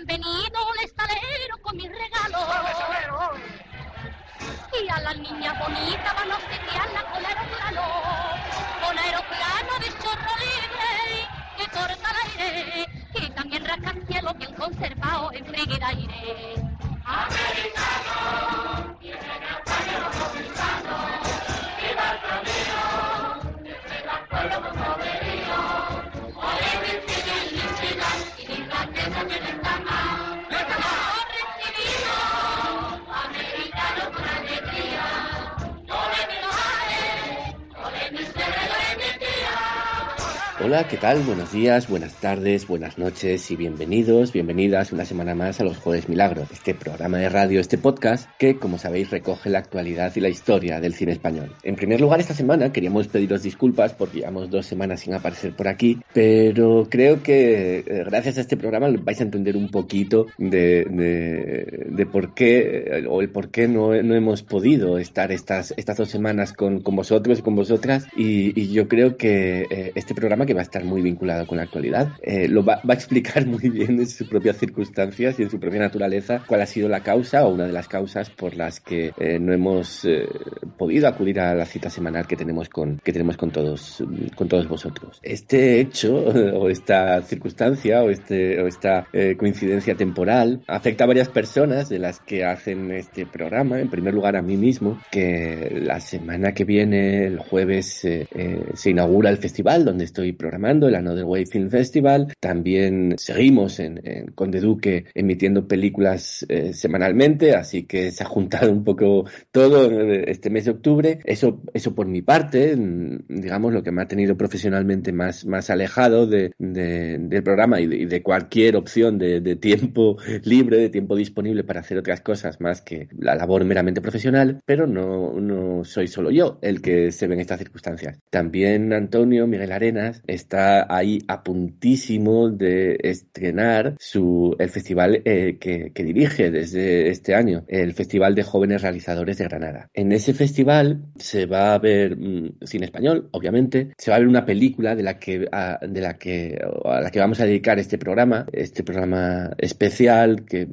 han venido un estalero con mis regalos. Y a las niñas bonitas van a obsequiarla con aeroplano, con aeroplano de chorro libre que corta el aire y también cielo bien conservado en frígida aire. Americano, Hola, ¿qué tal? Buenos días, buenas tardes, buenas noches y bienvenidos, bienvenidas una semana más a los Jueves Milagro, este programa de radio, este podcast que, como sabéis, recoge la actualidad y la historia del cine español. En primer lugar, esta semana queríamos pediros disculpas porque llevamos dos semanas sin aparecer por aquí, pero creo que eh, gracias a este programa vais a entender un poquito de, de, por qué o el por qué no, no hemos podido estar estas, estas dos semanas con, con vosotros y con vosotras y, yo creo que eh, este programa que va a estar muy vinculado con la actualidad. Eh, lo va, a explicar muy bien en sus propias circunstancias y en su propia naturaleza cuál ha sido la causa o una de las causas por las que eh, no hemos eh, podido acudir a la cita semanal que tenemos con que tenemos con todos con todos vosotros. Este hecho o esta circunstancia o este o esta coincidencia temporal afecta a varias personas de las que hacen este programa. En primer lugar a mí mismo que la semana que viene el jueves se inaugura el festival donde estoy programando, el Another Way Film Festival. También seguimos en, Conde Duque emitiendo películas eh, semanalmente, así que se ha juntado un poco todo este mes de octubre. Eso, eso por mi parte, digamos, lo que me ha tenido profesionalmente más, más alejado de, del programa y de, cualquier opción de, tiempo libre, de tiempo disponible para hacer otras cosas más que la labor meramente profesional, pero no, no soy solo yo el que se ve en estas circunstancias. También Antonio Miguel Arenas está ahí a puntísimo de estrenar su, el festival eh, que, dirige desde este año, el Festival de Jóvenes Realizadores de Granada. En ese festival se va a ver mm, cine español, obviamente, se va a ver una película de la que a, de la que a la que vamos a dedicar este programa, este programa especial que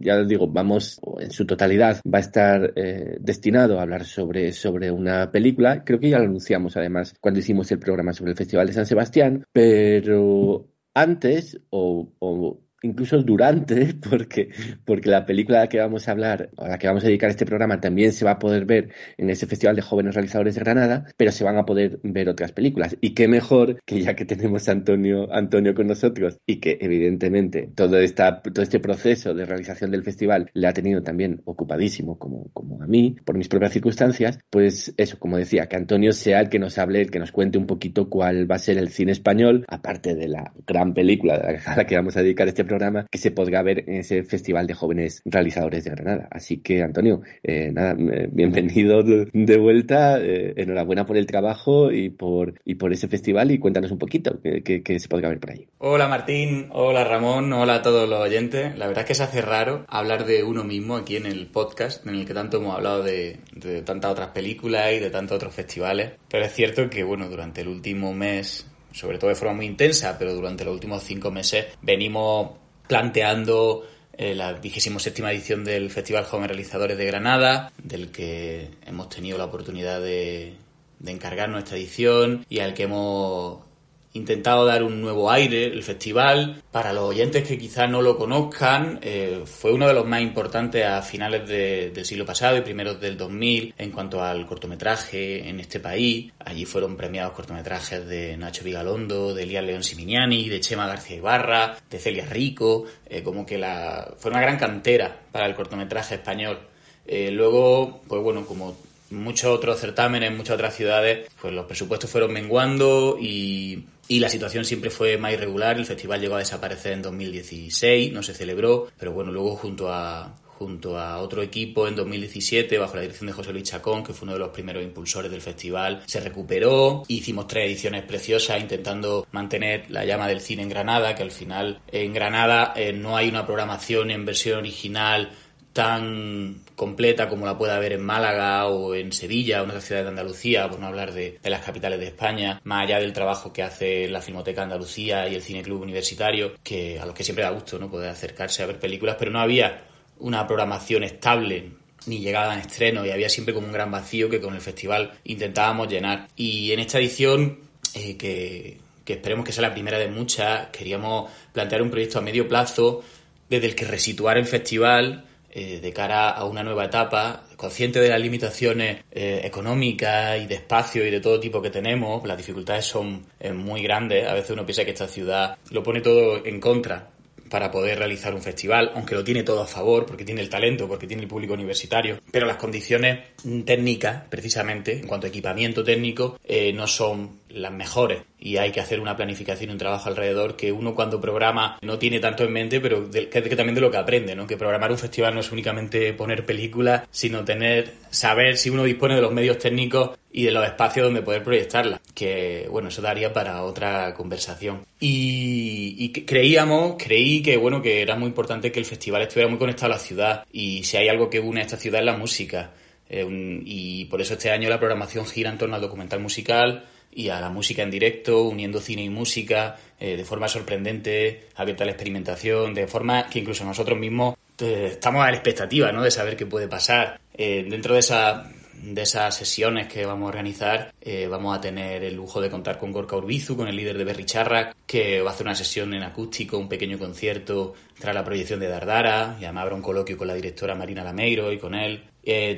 ya digo, vamos en su totalidad va a estar eh, destinado a hablar sobre sobre una película. Creo que ya lo anunciamos además cuando hicimos el programa sobre el Festival de San Sebastián, pero antes o, o incluso durante, porque, porque la película a la que vamos a hablar, a la que vamos a dedicar este programa, también se va a poder ver en ese Festival de Jóvenes Realizadores de Granada, pero se van a poder ver otras películas. Y qué mejor que ya que tenemos a Antonio, Antonio con nosotros y que evidentemente todo, esta, todo este proceso de realización del festival le ha tenido también ocupadísimo, como, como a mí, por mis propias circunstancias, pues eso, como decía, que Antonio sea el que nos hable, el que nos cuente un poquito cuál va a ser el cine español, aparte de la gran película a la que vamos a dedicar este programa que se podrá ver en ese Festival de Jóvenes Realizadores de Granada. Así que, Antonio, eh, nada, bienvenido de vuelta, eh, enhorabuena por el trabajo y por, y por ese festival y cuéntanos un poquito qué se podrá ver por ahí. Hola Martín, hola Ramón, hola a todos los oyentes. La verdad es que se hace raro hablar de uno mismo aquí en el podcast, en el que tanto hemos hablado de, de tantas otras películas y de tantos otros festivales. Pero es cierto que, bueno, durante el último mes sobre todo de forma muy intensa, pero durante los últimos cinco meses venimos planteando eh, la vigésimo séptima edición del Festival Joven Realizadores de Granada, del que hemos tenido la oportunidad de, de encargar nuestra edición y al que hemos intentado dar un nuevo aire el festival. Para los oyentes que quizás no lo conozcan, eh, fue uno de los más importantes a finales del siglo pasado y primeros del 2000 en cuanto al cortometraje en este país. Allí fueron premiados cortometrajes de Nacho Vigalondo, de Elías León Siminiani, de Chema García Ibarra, de Celia Rico, eh, como que la, fue una gran cantera para el cortometraje español. Eh, luego, pues bueno, como muchos otros certámenes, en muchas otras ciudades, pues los presupuestos fueron menguando y y la situación siempre fue más irregular. El festival llegó a desaparecer en 2016, no se celebró, pero bueno, luego junto a, junto a otro equipo en 2017 bajo la dirección de José Luis Chacón, que fue uno de los primeros impulsores del festival, se recuperó. Hicimos tres ediciones preciosas intentando mantener la llama del cine en Granada, que al final en Granada eh, no hay una programación en versión original tan completa como la puede haber en Málaga o en Sevilla o en otras ciudades de Andalucía, por no hablar de, las capitales de España, más allá del trabajo que hace la Filmoteca Andalucía y el Cine Club Universitario, que a los que siempre da gusto no poder acercarse a ver películas, pero no había una programación estable ni llegada en estreno y había siempre como un gran vacío que con el festival intentábamos llenar. Y en esta edición, eh, que esperemos que sea la primera de muchas, queríamos plantear un proyecto a medio plazo desde el que resituar el festival eh, de cara a una nueva etapa, consciente de las limitaciones eh, económicas y de espacio y de todo tipo que tenemos, las dificultades son eh, muy grandes, a veces uno piensa que esta ciudad lo pone todo en contra para poder realizar un festival, aunque lo tiene todo a favor, porque tiene el talento, porque tiene el público universitario, pero las condiciones técnicas, precisamente, en cuanto a equipamiento técnico, no son las mejores y hay que hacer una planificación y un trabajo alrededor que uno cuando programa no tiene tanto en mente, pero que, también de lo que aprende, ¿no? Que programar un festival no es únicamente poner películas, sino tener, saber si uno dispone de los medios técnicos y de los espacios donde poder proyectarla, que bueno, eso daría para otra conversación. Y, creíamos, creí que bueno, que era muy importante que el festival estuviera muy conectado a la ciudad y si hay algo que une a esta ciudad es la música. Eh, y por eso este año la programación gira en torno al documental musical, y a la música en directo, uniendo cine y música eh, de forma sorprendente, abierta a la experimentación, de forma que incluso nosotros mismos eh, estamos a la expectativa ¿no? de saber qué puede pasar. Eh, dentro de, esa, de esas sesiones que vamos a organizar, vamos a tener el lujo de contar con Gorka Urbizu, con el líder de Berry Charrac, que va a hacer una sesión en acústico, un pequeño concierto tras la proyección de Dardara, y además habrá un coloquio con la directora Marina Lameiro y con él.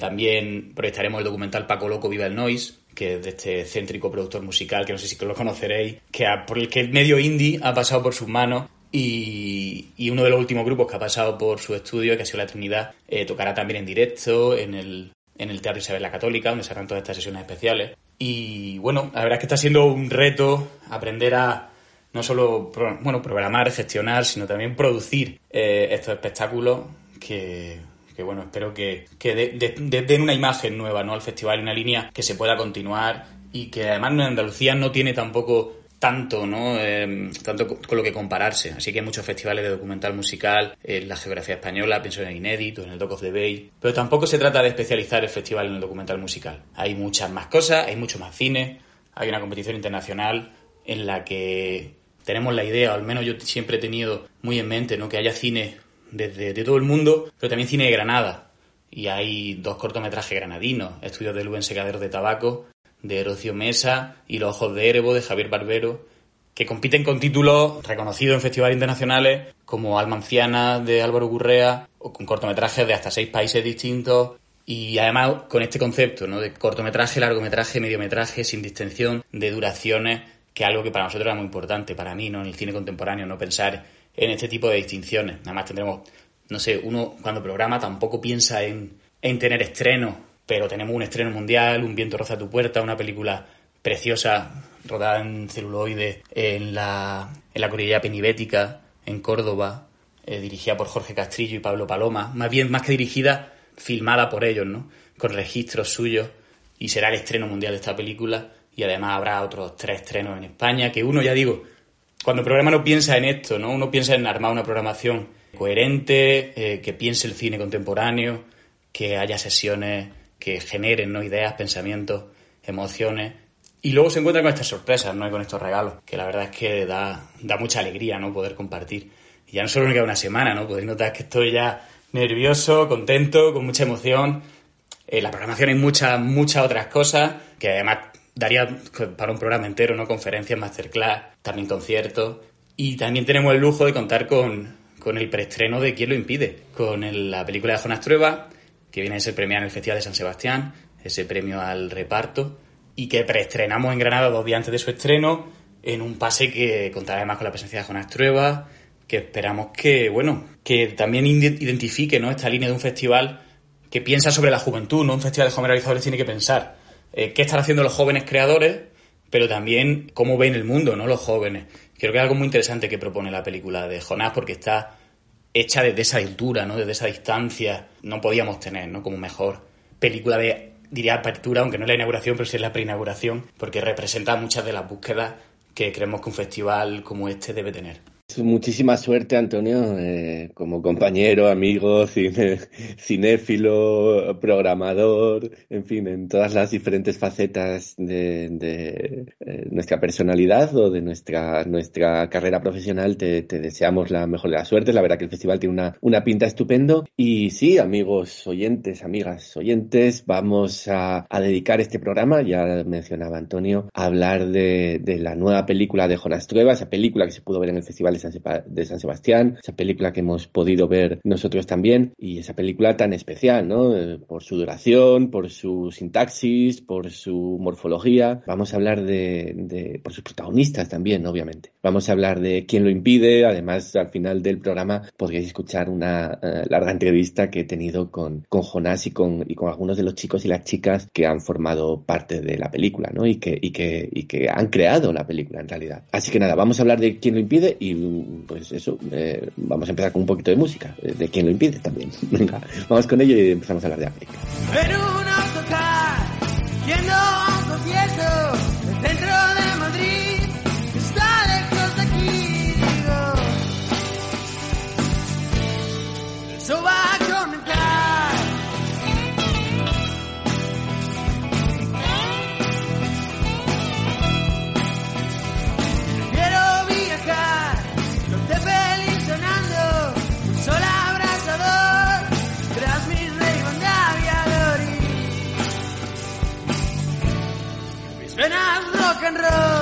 también proyectaremos el documental Paco Loco Viva el Noise, que de este céntrico productor musical, que no sé si lo conoceréis, que por el que el medio indie ha pasado por sus manos y, uno de los últimos grupos que ha pasado por su estudio, que ha sido La Trinidad, eh, tocará también en directo en el, en el Teatro Isabel la Católica, donde se harán todas estas sesiones especiales. Y bueno, la verdad es que está siendo un reto aprender a no solo bueno, programar, gestionar, sino también producir eh, estos espectáculos que que bueno, espero que, den una imagen nueva ¿no? al festival, una línea que se pueda continuar y que además en Andalucía no tiene tampoco tanto, ¿no? Em, tanto con lo que compararse. Así que hay muchos festivales de documental musical en la geografía española, pienso en Inédito, en el Doc of the Bay. Pero tampoco se trata de especializar el festival en el documental musical. Hay muchas más cosas, hay mucho más cine, hay una competición internacional en la que tenemos la idea, o al menos yo siempre he tenido muy en mente, ¿no? Que haya cine desde de todo el mundo, pero también cine de Granada. Y hay dos cortometrajes granadinos, Estudios de Luen Secadero de Tabaco, de Erocio Mesa, y Los Ojos de Erebo, de Javier Barbero, que compiten con títulos reconocidos en festivales internacionales, como Alma Anciana, de Álvaro Gurrea, o con cortometrajes de hasta seis países distintos, y además con este concepto, ¿no? De cortometraje, largometraje, mediometraje, sin distinción de duraciones, que es algo que para nosotros era muy importante, para mí, ¿no? En el cine contemporáneo, no pensar en este tipo de distinciones. Nada más tendremos, no sé, uno cuando programa tampoco piensa en, en tener estreno, pero tenemos un estreno mundial, Un viento roza tu puerta, una película preciosa rodada en celuloide en la, en la cordillera penibética, en Córdoba, eh, dirigida por Jorge Castrillo y Pablo Paloma, más bien, más que dirigida, filmada por ellos, ¿no? Con registros suyos, y será el estreno mundial de esta película, y además habrá otros tres estrenos en España, que uno, ya digo, cuando programa no piensa en esto, ¿no? Uno piensa en armar una programación coherente, eh, que piense el cine contemporáneo, que haya sesiones que generen ¿no? ideas, pensamientos, emociones. Y luego se encuentra con estas sorpresas, ¿no? Con estos regalos, que la verdad es que da, da mucha alegría, ¿no? Poder compartir. Y ya no solo me queda una semana, ¿no? Podéis notar que estoy ya nervioso, contento, con mucha emoción. En la programación hay muchas, muchas otras cosas que además daría para un programa entero, ¿no? Conferencias, masterclass, también conciertos. Y también tenemos el lujo de contar con, con el preestreno de ¿Quién lo impide? Con la película de Jonas Trueba, que viene a ser premiada en el Festival de San Sebastián, ese premio al reparto, y que preestrenamos en Granada dos días antes de su estreno, en un pase que contará además con la presencia de Jonas Trueba, que esperamos que, bueno, que también identifique ¿no? esta línea de un festival que piensa sobre la juventud, ¿no? Un festival de jóvenes realizadores tiene que pensar eh, qué están haciendo los jóvenes creadores, pero también cómo ven el mundo, ¿no? Los jóvenes. Creo que es algo muy interesante que propone la película de Jonás, porque está hecha desde esa altura, ¿no? Desde esa distancia. No podíamos tener, ¿no? Como mejor película de, diría, apertura, aunque no es la inauguración, pero sí es la preinauguración, porque representa muchas de las búsquedas que creemos que un festival como este debe tener. Muchísima suerte, Antonio, eh, como compañero, amigo, cine, cinéfilo, programador, en fin, en todas las diferentes facetas de, eh, nuestra personalidad o de nuestra, nuestra carrera profesional. Te, deseamos la mejor de las suertes. La verdad que el festival tiene una, una pinta estupendo. Y sí, amigos oyentes, amigas oyentes, vamos a, dedicar este programa, ya mencionaba Antonio, a hablar de, de la nueva película de Jonas Trueba, esa película que se pudo ver en el Festival de de San Sebastián, esa película que hemos podido ver nosotros también y esa película tan especial, ¿no? Eh, por su duración, por su sintaxis, por su morfología. Vamos a hablar de, por sus protagonistas también, obviamente. Vamos a hablar de quién lo impide. Además, al final del programa podréis escuchar una eh, larga entrevista que he tenido con, con Jonás y con, y con algunos de los chicos y las chicas que han formado parte de la película, ¿no? Y que, y que, y que han creado la película en realidad. Así que nada, vamos a hablar de quién lo impide y pues eso, eh, vamos a empezar con un poquito de música, eh, de quien lo impide también. Venga, vamos con ello y empezamos a hablar de África. and I'm rock and roll.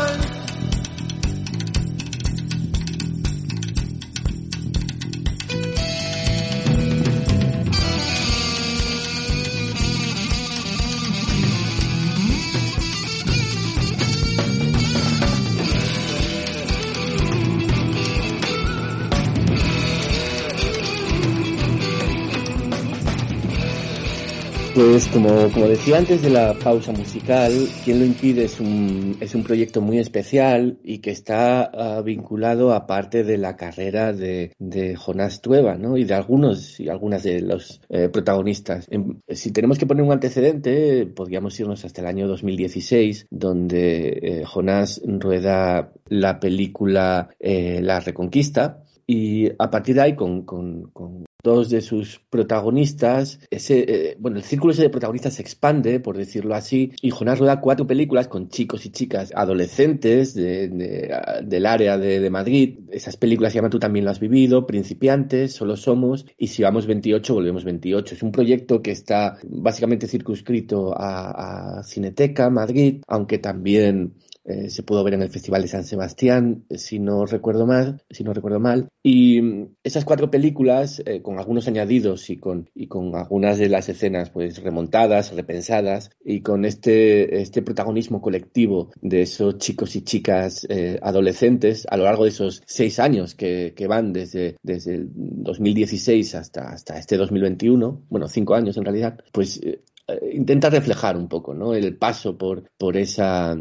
Pues como, como decía antes de la pausa musical, Quien lo impide es un, es un proyecto muy especial y que está ah, vinculado a parte de la carrera de, de Jonás Tueva, ¿no? Y de algunos y algunas de los eh, protagonistas. si tenemos que poner un antecedente, podríamos irnos hasta el año 2016, donde eh, Jonás rueda la película eh, La Reconquista, y a partir de ahí, con, con, con dos de sus protagonistas, eh, bueno, el círculo ese de protagonistas se expande, por decirlo así, y Jonás rueda cuatro películas con chicos y chicas adolescentes de, de, del área de, de, Madrid. Esas películas se llaman Tú también lo has vivido, Principiantes, Solo Somos, y si vamos 28, volvemos 28. Es un proyecto que está básicamente circunscrito a, a Cineteca, Madrid, aunque también eh, se pudo ver en el Festival de San Sebastián, si no recuerdo mal, si no recuerdo mal. Y mm, esas cuatro películas, eh, con algunos añadidos y con, y con algunas de las escenas pues remontadas, repensadas, y con este, este protagonismo colectivo de esos chicos y chicas eh, adolescentes a lo largo de esos seis años que, que van desde, desde el 2016 hasta, hasta este 2021, bueno, cinco años en realidad, pues eh, intenta reflejar un poco, ¿no? El paso por, por esa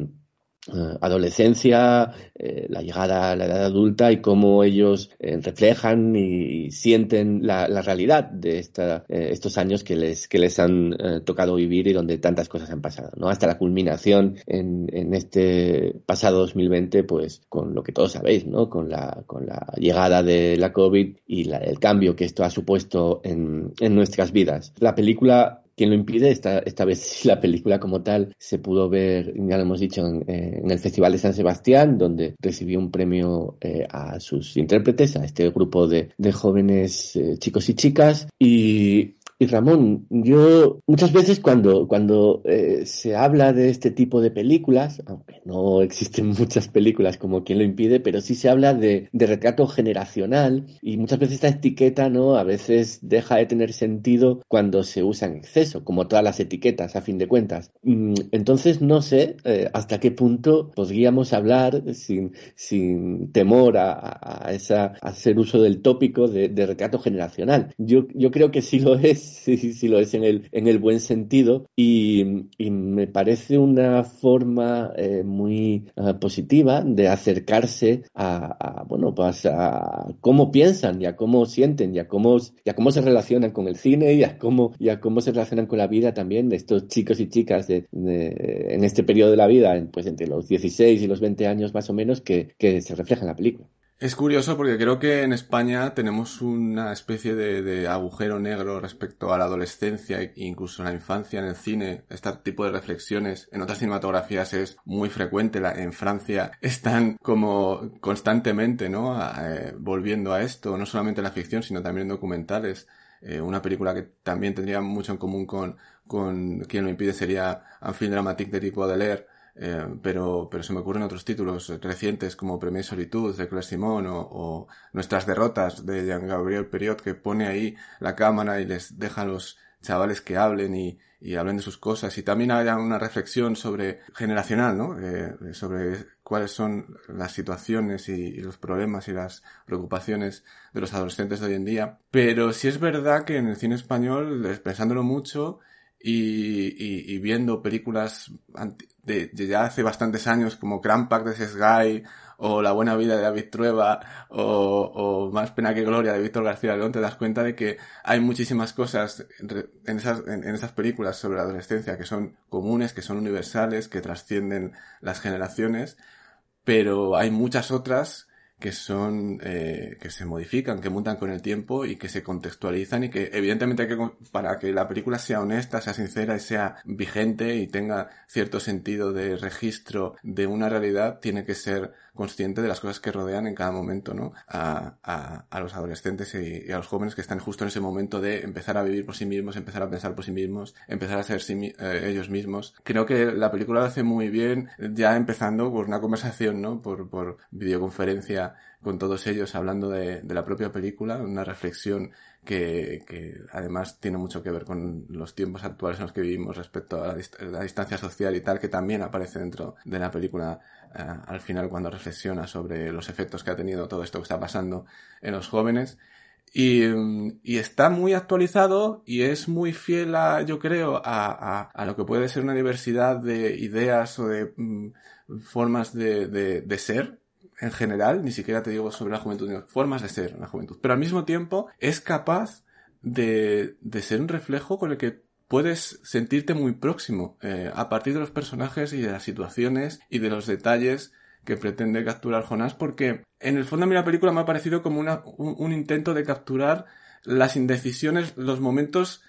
adolescencia, eh, la llegada a la edad adulta y cómo ellos eh, reflejan y, sienten la, realidad de esta, eh, estos años que les, que les han tocado vivir y donde tantas cosas han pasado, ¿no? Hasta la culminación en, en, este pasado 2020, pues con lo que todos sabéis, ¿no? Con la, con la llegada de la COVID y la, el cambio que esto ha supuesto en, en nuestras vidas. La película ¿Quién lo impide? Esta, esta vez la película como tal se pudo ver, ya lo hemos dicho, en, eh, en el Festival de San Sebastián, donde recibió un premio eh, a sus intérpretes, a este grupo de, de jóvenes eh, chicos y chicas. Y y Ramón, yo muchas veces cuando, cuando eh, se habla de este tipo de películas, aunque no existen muchas películas como quien lo impide, pero sí se habla de, de retrato generacional y muchas veces esta etiqueta, ¿no? A veces deja de tener sentido cuando se usa en exceso, como todas las etiquetas, a fin de cuentas. Mm, entonces, no sé eh, hasta qué punto podríamos hablar sin, sin temor a, a, esa, hacer uso del tópico de, de retrato generacional. Yo, yo creo que sí lo es sí lo es en el, en el buen sentido y, me parece una forma eh, muy uh, positiva de acercarse a, bueno, pues a cómo piensan y a cómo sienten y a cómo, cómo se relacionan con el cine y a cómo, y a cómo se relacionan con la vida también de estos chicos y chicas de, en este periodo de la vida, pues entre los 16 y los 20 años más o menos, que se refleja en la película. Es curioso porque creo que en España tenemos una especie de, de, agujero negro respecto a la adolescencia e incluso la infancia en el cine. Este tipo de reflexiones en otras cinematografías es muy frecuente. en Francia están como constantemente, ¿no? Eh, volviendo a esto, no solamente en la ficción, sino también en documentales. Eh, una película que también tendría mucho en común con, con quien lo impide sería Un film dramatique de tipo de eh, pero, pero se me ocurren otros títulos recientes como Premier Solitud de Claire Simon o, Nuestras derrotas de Jean-Gabriel Periot que pone ahí la cámara y les deja a los chavales que hablen y, hablen de sus cosas y también haya una reflexión sobre generacional, ¿no? Eh, sobre cuáles son las situaciones y, y, los problemas y las preocupaciones de los adolescentes de hoy en día. Pero sí es verdad que en el cine español, pensándolo mucho, y, y, viendo películas de, de, ya hace bastantes años como Crampack de Sesgay o La buena vida de David Trueba o, Más pena que gloria de Víctor García León te das cuenta de que hay muchísimas cosas en esas, en esas películas sobre la adolescencia que son comunes, que son universales, que trascienden las generaciones, pero hay muchas otras que son eh, que se modifican, que mutan con el tiempo y que se contextualizan y que evidentemente que para que la película sea honesta, sea sincera y sea vigente y tenga cierto sentido de registro de una realidad, tiene que ser consciente de las cosas que rodean en cada momento, ¿no? A, a, a los adolescentes y, a los jóvenes que están justo en ese momento de empezar a vivir por sí mismos, empezar a pensar por sí mismos, empezar a ser sí, eh, ellos mismos. Creo que la película lo hace muy bien, ya empezando por una conversación, ¿no? Por, por videoconferencia con todos ellos hablando de, de, la propia película, una reflexión que, que, además tiene mucho que ver con los tiempos actuales en los que vivimos respecto a la, dist la distancia social y tal, que también aparece dentro de la película al final cuando reflexiona sobre los efectos que ha tenido todo esto que está pasando en los jóvenes. Y, y, está muy actualizado y es muy fiel a, yo creo, a, a, lo que puede ser una diversidad de ideas o de mm, formas de, de, de ser en general, ni siquiera te digo sobre la juventud, formas de ser la juventud. Pero al mismo tiempo es capaz de, de ser un reflejo con el que puedes sentirte muy próximo eh, a partir de los personajes y de las situaciones y de los detalles que pretende capturar Jonás porque en el fondo a mí la película me ha parecido como una, un, un intento de capturar las indecisiones, los momentos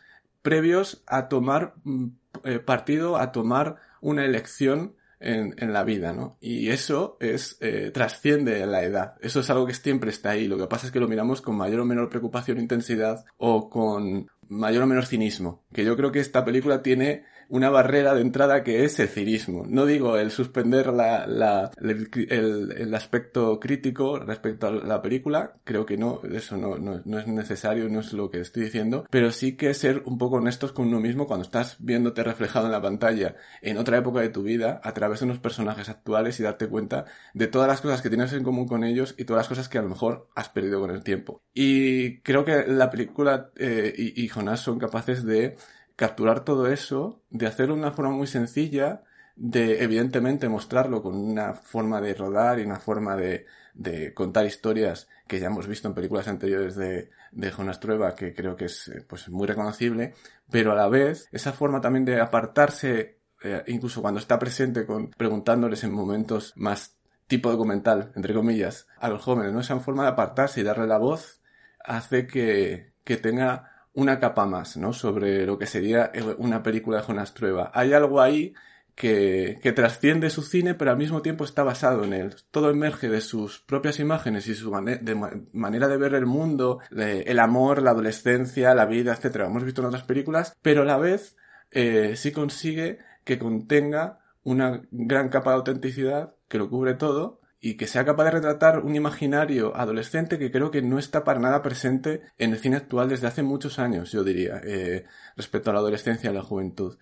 previos a tomar mm, eh, partido, a tomar una elección en, en, la vida, ¿no? Y eso es, eh, trasciende la edad. Eso es algo que siempre está ahí. Lo que pasa es que lo miramos con mayor o menor preocupación, intensidad o con mayor o menor cinismo. Que yo creo que esta película tiene una barrera de entrada que es el cinismo. No digo el suspender el, aspecto crítico respecto a la película, creo que no, eso no, es necesario, no es lo que estoy diciendo, pero sí que ser un poco honestos con uno mismo cuando estás viéndote reflejado en la pantalla en otra época de tu vida a través de unos personajes actuales y darte cuenta de todas las cosas que tienes en común con ellos y todas las cosas que a lo mejor has perdido con el tiempo. Y creo que la película eh, y, y Jonás son capaces de capturar todo eso, de hacerlo de una forma muy sencilla, de evidentemente mostrarlo con una forma de rodar y una forma de, de contar historias que ya hemos visto en películas anteriores de, de Jonas Trueba, que creo que es pues muy reconocible, pero a la vez esa forma también de apartarse, eh, incluso cuando está presente con preguntándoles en momentos más tipo documental, entre comillas, a los jóvenes, ¿no? Esa forma de apartarse y darle la voz hace que, que tenga una capa más, ¿no? Sobre lo que sería una película de Jonas Trueba. Hay algo ahí que, trasciende su cine, pero al mismo tiempo está basado en él. Todo emerge de sus propias imágenes y su manera de ver el mundo, el amor, la adolescencia, la vida, etc. Hemos visto en otras películas, pero a la vez eh, sí consigue que contenga una gran capa de autenticidad que lo cubre todo y que sea capaz de retratar un imaginario adolescente que creo que no está para nada presente en el cine actual desde hace muchos años, yo diría, eh, respecto a la adolescencia y la juventud.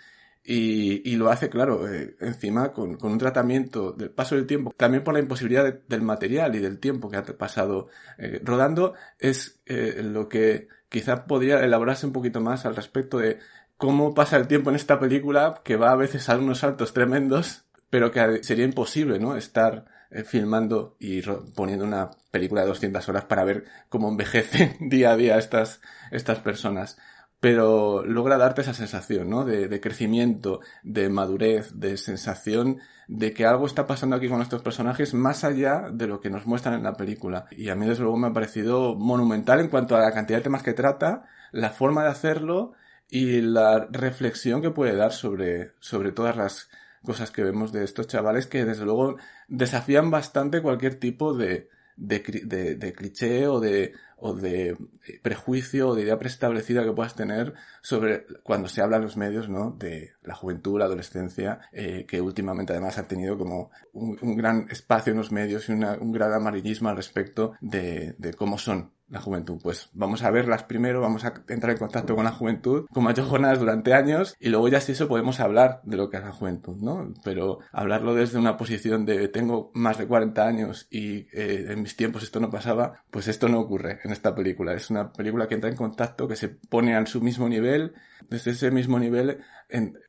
Y, y, lo hace, claro, eh, encima con, con, un tratamiento del paso del tiempo, también por la imposibilidad de, del material y del tiempo que ha pasado eh, rodando, es lo que quizá podría elaborarse un poquito más al respecto de cómo pasa el tiempo en esta película, que va a veces a unos saltos tremendos, pero que sería imposible, ¿no? Estar filmando y poniendo una película de 200 horas para ver cómo envejecen día a día estas, estas personas. pero logra darte esa sensación, ¿no? De, de crecimiento, de madurez, de sensación de que algo está pasando aquí con estos personajes más allá de lo que nos muestran en la película. Y a mí desde luego me ha parecido monumental en cuanto a la cantidad de temas que trata, la forma de hacerlo y la reflexión que puede dar sobre, sobre todas las cosas que vemos de estos chavales que desde luego desafían bastante cualquier tipo de, de, cliché o de, o de prejuicio o de idea preestablecida que puedas tener sobre cuando se habla en los medios, ¿no? De la juventud, la adolescencia, eh, que últimamente además ha tenido como un, un, gran espacio en los medios y una, un gran amarillismo al respecto de, de cómo son la juventud. Pues vamos a verlas primero, vamos a entrar en contacto con la juventud, como ha hecho durante años, y luego ya si eso podemos hablar de lo que es la juventud, ¿no? Pero hablarlo desde una posición de tengo más de 40 años y eh, en mis tiempos esto no pasaba, pues esto no ocurre en esta película. Es una película que entra en contacto, que se pone a su mismo nivel, desde ese mismo nivel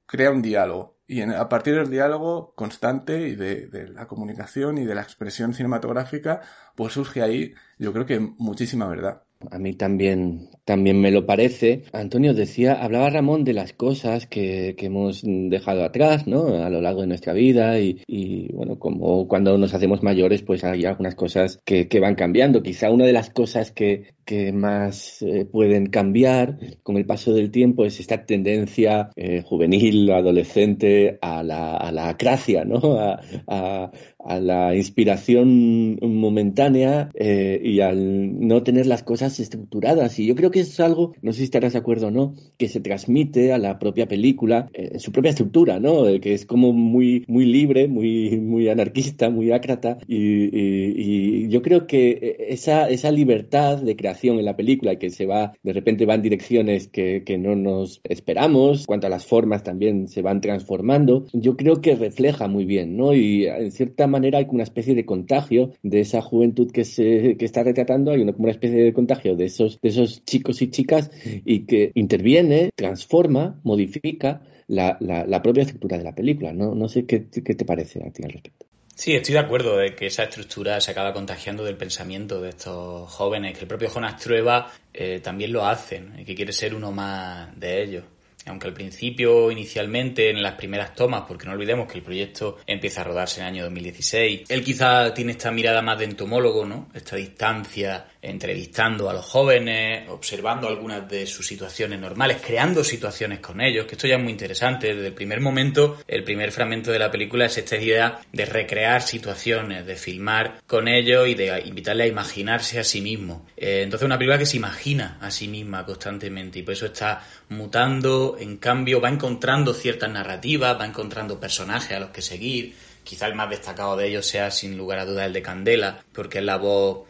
crea un diálogo. Y en, a partir del diálogo constante y de, la comunicación y de la expresión cinematográfica, pues surge ahí, yo creo que muchísima verdad. A mí también, también me lo parece. Antonio decía, hablaba Ramón de las cosas que, que hemos dejado atrás, ¿no? A lo largo de nuestra vida y, y, bueno, como cuando nos hacemos mayores, pues hay algunas cosas que, que van cambiando. Quizá una de las cosas que, que más eh, pueden cambiar con el paso del tiempo es esta tendencia eh, juvenil, adolescente a la, a la acracia, ¿no? A, a, a la inspiración momentánea eh, y al no tener las cosas estructuradas. Y yo creo que es algo, no sé si estarás de acuerdo o no, que se transmite a la propia película eh, en su propia estructura, ¿no? Eh, que es como muy, muy libre, muy, muy anarquista, muy ácrata. Y, y, y, yo creo que esa, esa libertad de creación en la película, que se va, de repente va en direcciones que, que no nos esperamos, cuanto a las formas también se van transformando, yo creo que refleja muy bien, ¿no? Y en cierta manera hay una especie de contagio de esa juventud que se que está retratando, hay una, como una especie de contagio de esos, de esos chicos y chicas y que interviene, transforma, modifica la, la, la propia estructura de la película. No, no sé qué, qué te parece a ti al respecto. Sí, estoy de acuerdo de que esa estructura se acaba contagiando del pensamiento de estos jóvenes, que el propio Jonas Trueba eh, también lo hacen y que quiere ser uno más de ellos aunque al principio, inicialmente, en las primeras tomas, porque no olvidemos que el proyecto empieza a rodarse en el año 2016, él quizá tiene esta mirada más de entomólogo, ¿no? Esta distancia entrevistando a los jóvenes, observando algunas de sus situaciones normales, creando situaciones con ellos, que esto ya es muy interesante. Desde el primer momento, el primer fragmento de la película es esta idea de recrear situaciones, de filmar con ellos y de invitarle a imaginarse a sí mismo. Eh, entonces, una película que se imagina a sí misma constantemente y por eso está mutando, en cambio va encontrando ciertas narrativas, va encontrando personajes a los que seguir. Quizá el más destacado de ellos sea sin lugar a dudas el de Candela, porque es la voz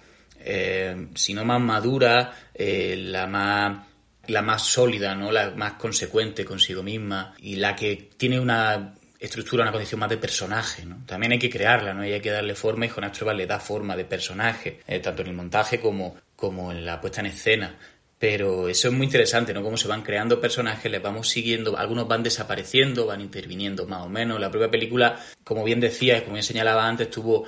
eh, si no más madura, eh, la más la más sólida, ¿no? La más consecuente consigo misma y la que tiene una estructura, una condición más de personaje, ¿no? También hay que crearla, ¿no? Y hay que darle forma y Jonas Trueba le da forma de personaje, eh, tanto en el montaje como, como en la puesta en escena. Pero eso es muy interesante, ¿no? Cómo se van creando personajes, les vamos siguiendo, algunos van desapareciendo, van interviniendo más o menos. La propia película, como bien decía, como bien señalaba antes, tuvo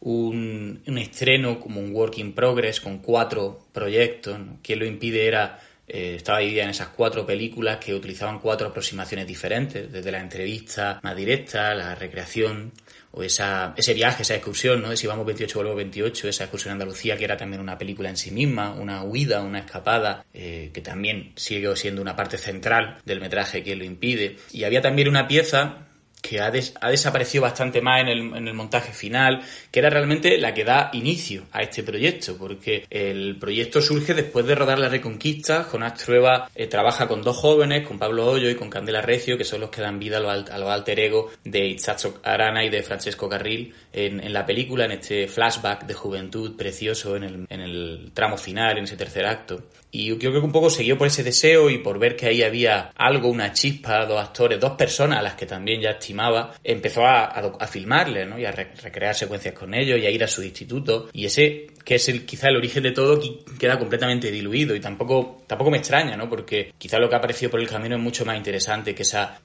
un, un, estreno como un work in progress con cuatro proyectos. ¿no? Lo impide era, eh, estaba dividida en esas cuatro películas que utilizaban cuatro aproximaciones diferentes, desde la entrevista más directa, la recreación o esa, ese viaje, esa excursión, ¿no? Si vamos 28 vuelvo 28, esa excursión a Andalucía que era también una película en sí misma, una huida, una escapada, eh, que también sigue siendo una parte central del metraje que lo impide. Y había también una pieza que ha, des, ha, desaparecido bastante más en el, en el, montaje final, que era realmente la que da inicio a este proyecto, porque el proyecto surge después de rodar La Reconquista. Jonás Trueba eh, trabaja con dos jóvenes, con Pablo Hoyo y con Candela Recio, que son los que dan vida a los, alter ego de Itzazo Arana y de Francesco Carril en, en, la película, en este flashback de juventud precioso en el, en el tramo final, en ese tercer acto. Y yo creo que un poco siguió por ese deseo y por ver que ahí había algo, una chispa, dos actores, dos personas a las que también ya estimaba, empezó a, a, a filmarle, ¿no? Y a re recrear secuencias con ellos y a ir a su instituto. Y ese, que es el, quizá el origen de todo, queda completamente diluido y tampoco, tampoco me extraña, ¿no? Porque quizá lo que ha aparecido por el camino es mucho más interesante que esa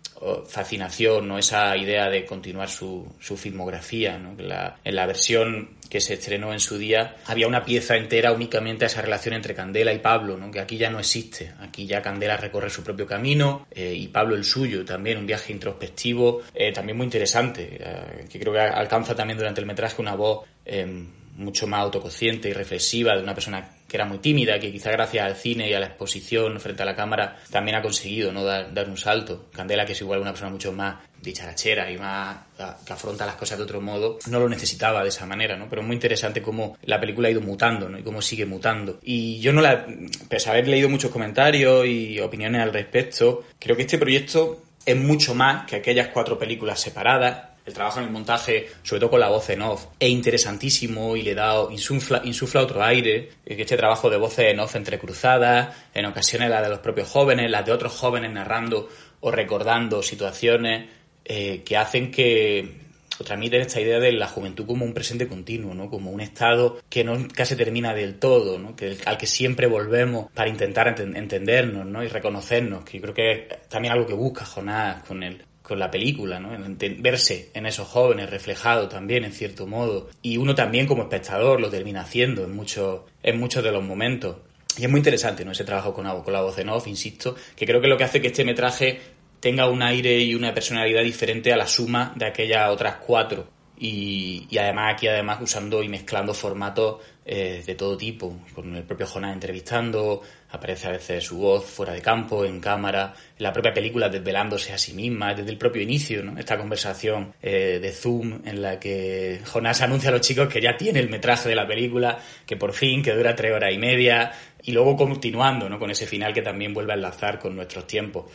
fascinación, ¿no? Esa idea de continuar su, su filmografía, ¿no? La, en la versión que se estrenó en su día, había una pieza entera únicamente a esa relación entre Candela y Pablo, ¿no? que aquí ya no existe. Aquí ya Candela recorre su propio camino eh, y Pablo el suyo, también un viaje introspectivo, eh, también muy interesante, eh, que creo que alcanza también durante el metraje una voz mucho más autoconsciente y reflexiva de una persona que era muy tímida, que quizá gracias al cine y a la exposición frente a la cámara también ha conseguido no dar, dar un salto. Candela, que es igual una persona mucho más dicharachera y más que afronta las cosas de otro modo, no lo necesitaba de esa manera, ¿no? Pero es muy interesante cómo la película ha ido mutando, ¿no? Y cómo sigue mutando. Y yo no la, pese a haber leído muchos comentarios y opiniones al respecto, creo que este proyecto es mucho más que aquellas cuatro películas separadas el trabajo en el montaje, sobre todo con la voz en off, es interesantísimo y le da, insufla, insufla otro aire. Este trabajo de voces en off entrecruzadas, en ocasiones la de los propios jóvenes, las de otros jóvenes narrando o recordando situaciones eh, que hacen que transmiten esta idea de la juventud como un presente continuo, ¿no? Como un estado que nunca se termina del todo, ¿no? Que, al que siempre volvemos para intentar entendernos, ¿no? Y reconocernos, que yo creo que es también algo que busca Jonás con el, con la película, ¿no? Verse en esos jóvenes reflejado también en cierto modo. Y uno también como espectador lo termina haciendo en muchos, en muchos de los momentos. Y es muy interesante, ¿no? Ese trabajo con, con la voz en off, insisto, que creo que lo que hace que este metraje tenga un aire y una personalidad diferente a la suma de aquellas otras cuatro. Y, y además aquí además usando y mezclando formatos eh, de todo tipo, con el propio Jonás entrevistando, aparece a veces su voz fuera de campo, en cámara, la propia película desvelándose a sí misma, desde el propio inicio, ¿no? Esta conversación eh, de Zoom en la que Jonás anuncia a los chicos que ya tiene el metraje de la película, que por fin, que dura tres horas y media, y luego continuando, ¿no? Con ese final que también vuelve a enlazar con nuestros tiempos.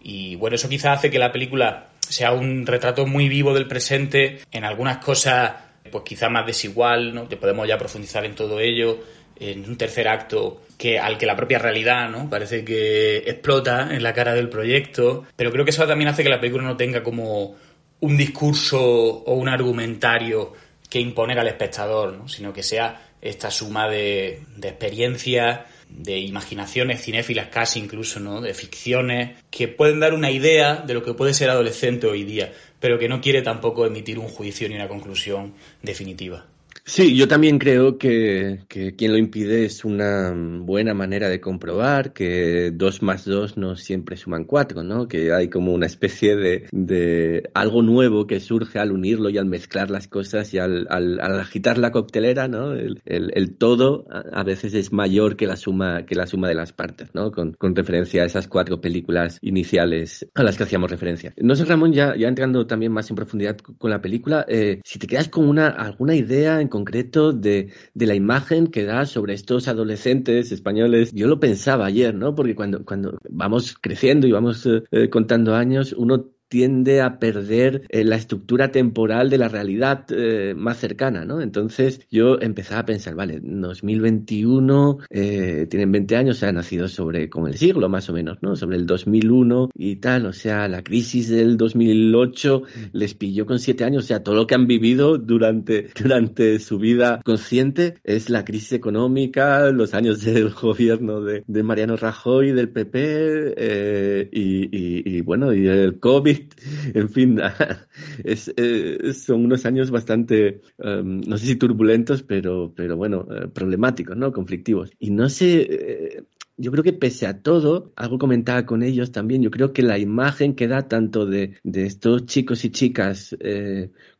Y bueno, eso quizá hace que la película sea un retrato muy vivo del presente, en algunas cosas pues quizá más desigual, ¿no? Que podemos ya profundizar en todo ello, en un tercer acto que al que la propia realidad, ¿no? Parece que explota en la cara del proyecto, pero creo que eso también hace que la película no tenga como un discurso o un argumentario que imponer al espectador, ¿no? Sino que sea esta suma de, de experiencias, de imaginaciones cinéfilas casi incluso, ¿no? De ficciones que pueden dar una idea de lo que puede ser adolescente hoy día pero que no quiere tampoco emitir un juicio ni una conclusión definitiva. Sí, yo también creo que, que, quien lo impide es una buena manera de comprobar que dos más dos no siempre suman cuatro, ¿no? Que hay como una especie de, de algo nuevo que surge al unirlo y al mezclar las cosas y al, al, agitar la coctelera, ¿no? El, el, todo a veces es mayor que la suma, que la suma de las partes, ¿no? Con, con, referencia a esas cuatro películas iniciales a las que hacíamos referencia. No sé, Ramón, ya, ya entrando también más en profundidad con la película, eh, si te quedas con una, alguna idea en concreto de, de, la imagen que da sobre estos adolescentes españoles. Yo lo pensaba ayer, ¿no? Porque cuando, cuando vamos creciendo y vamos eh, eh, contando años, uno tiende a perder eh, la estructura temporal de la realidad eh, más cercana, ¿no? Entonces yo empezaba a pensar, vale, 2021, eh, tienen 20 años, se ha nacido sobre, con el siglo más o menos, ¿no? Sobre el 2001 y tal, o sea, la crisis del 2008 les pilló con 7 años, o sea, todo lo que han vivido durante, durante su vida consciente es la crisis económica, los años del gobierno de, de Mariano Rajoy, del PP, eh, y, y, y bueno, y el COVID en fin, eh, son unos años bastante, em, no sé si turbulentos, pero, pero bueno, eh, problemáticos, ¿no? Conflictivos. Y no sé, eh, yo creo que pese a todo, algo comentaba con ellos también, yo creo que la imagen que da tanto de, de estos chicos y chicas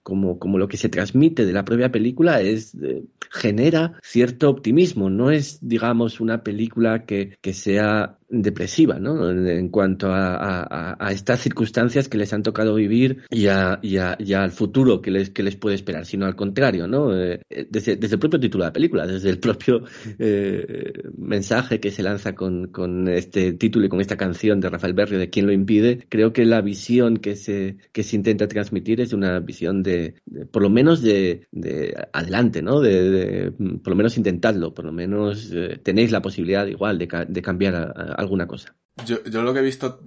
como, como lo que se transmite de la propia película es genera cierto optimismo. No es, digamos, una película que, que sea depresiva, ¿no? En cuanto a, estas circunstancias que les han tocado vivir y, a, al futuro que les, puede esperar, sino al contrario, ¿no? Eh, desde, el propio título de la película, desde el propio eh, mensaje que se lanza con, este título y con esta canción de Rafael Berrio de Quién lo impide, creo que la visión que se, que se intenta transmitir es una visión de, por lo menos de, de adelante, ¿no? De, por lo menos intentadlo, por lo menos eh, tenéis la posibilidad igual de, de cambiar a alguna cosa. Yo, yo lo que he visto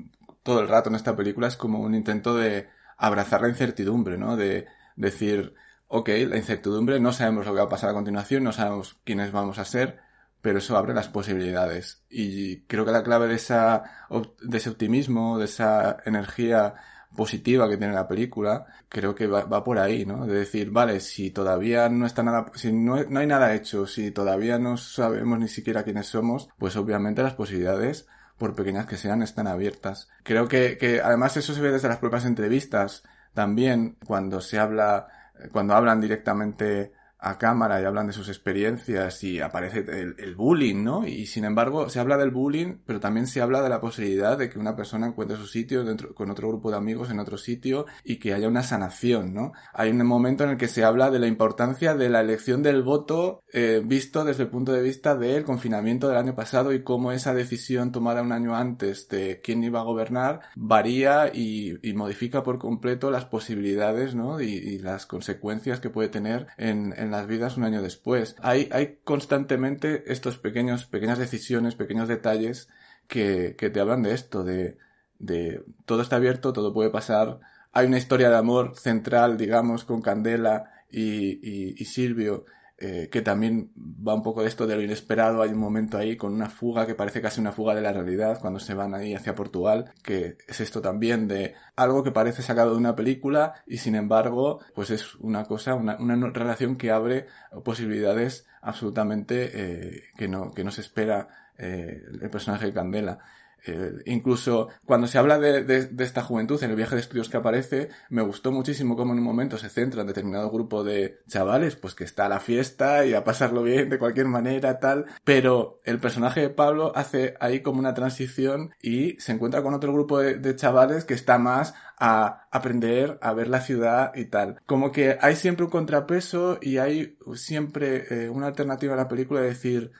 todo el rato en esta película es como un intento de abrazar la incertidumbre, ¿no? De decir, ok, la incertidumbre, no sabemos lo que va a pasar a continuación, no sabemos quiénes vamos a ser, pero eso abre las posibilidades. Y creo que la clave de, esa, de ese optimismo, de esa energía positiva que tiene la película, creo que va, por ahí, ¿no? De decir, vale, si todavía no está nada, si no, no hay nada hecho, si todavía no sabemos ni siquiera quiénes somos, pues obviamente las posibilidades por pequeñas que sean, están abiertas. Creo que, que además eso se ve desde las propias entrevistas también, cuando se habla, cuando hablan directamente a cámara y hablan de sus experiencias y aparece el, bullying, ¿no? Y sin embargo, se habla del bullying, pero también se habla de la posibilidad de que una persona encuentre su sitio dentro, con otro grupo de amigos en otro sitio y que haya una sanación, ¿no? Hay un momento en el que se habla de la importancia de la elección del voto eh, visto desde el punto de vista del confinamiento del año pasado y cómo esa decisión tomada un año antes de quién iba a gobernar varía y, modifica por completo las posibilidades, ¿no? Y, las consecuencias que puede tener en las vidas un año después. Hay, hay constantemente estos pequeños, pequeñas decisiones, pequeños detalles que, que te hablan de esto, de, de todo está abierto, todo puede pasar. Hay una historia de amor central, digamos, con Candela y, y, y Silvio, eh, que también va un poco de esto de lo inesperado. Hay un momento ahí con una fuga que parece casi una fuga de la realidad cuando se van ahí hacia Portugal, que es esto también de algo que parece sacado de una película y sin embargo, pues es una cosa, una, una relación que abre posibilidades absolutamente eh, que, no, que no se espera eh, el personaje de Candela. Eh, incluso cuando se habla de, esta juventud en el viaje de estudios que aparece, me gustó muchísimo cómo en un momento se centra en determinado grupo de chavales, pues que está a la fiesta y a pasarlo bien de cualquier manera, tal, pero el personaje de Pablo hace ahí como una transición y se encuentra con otro grupo de, chavales que está más a aprender a ver la ciudad y tal. Como que hay siempre un contrapeso y hay siempre eh, una alternativa a la película de decir,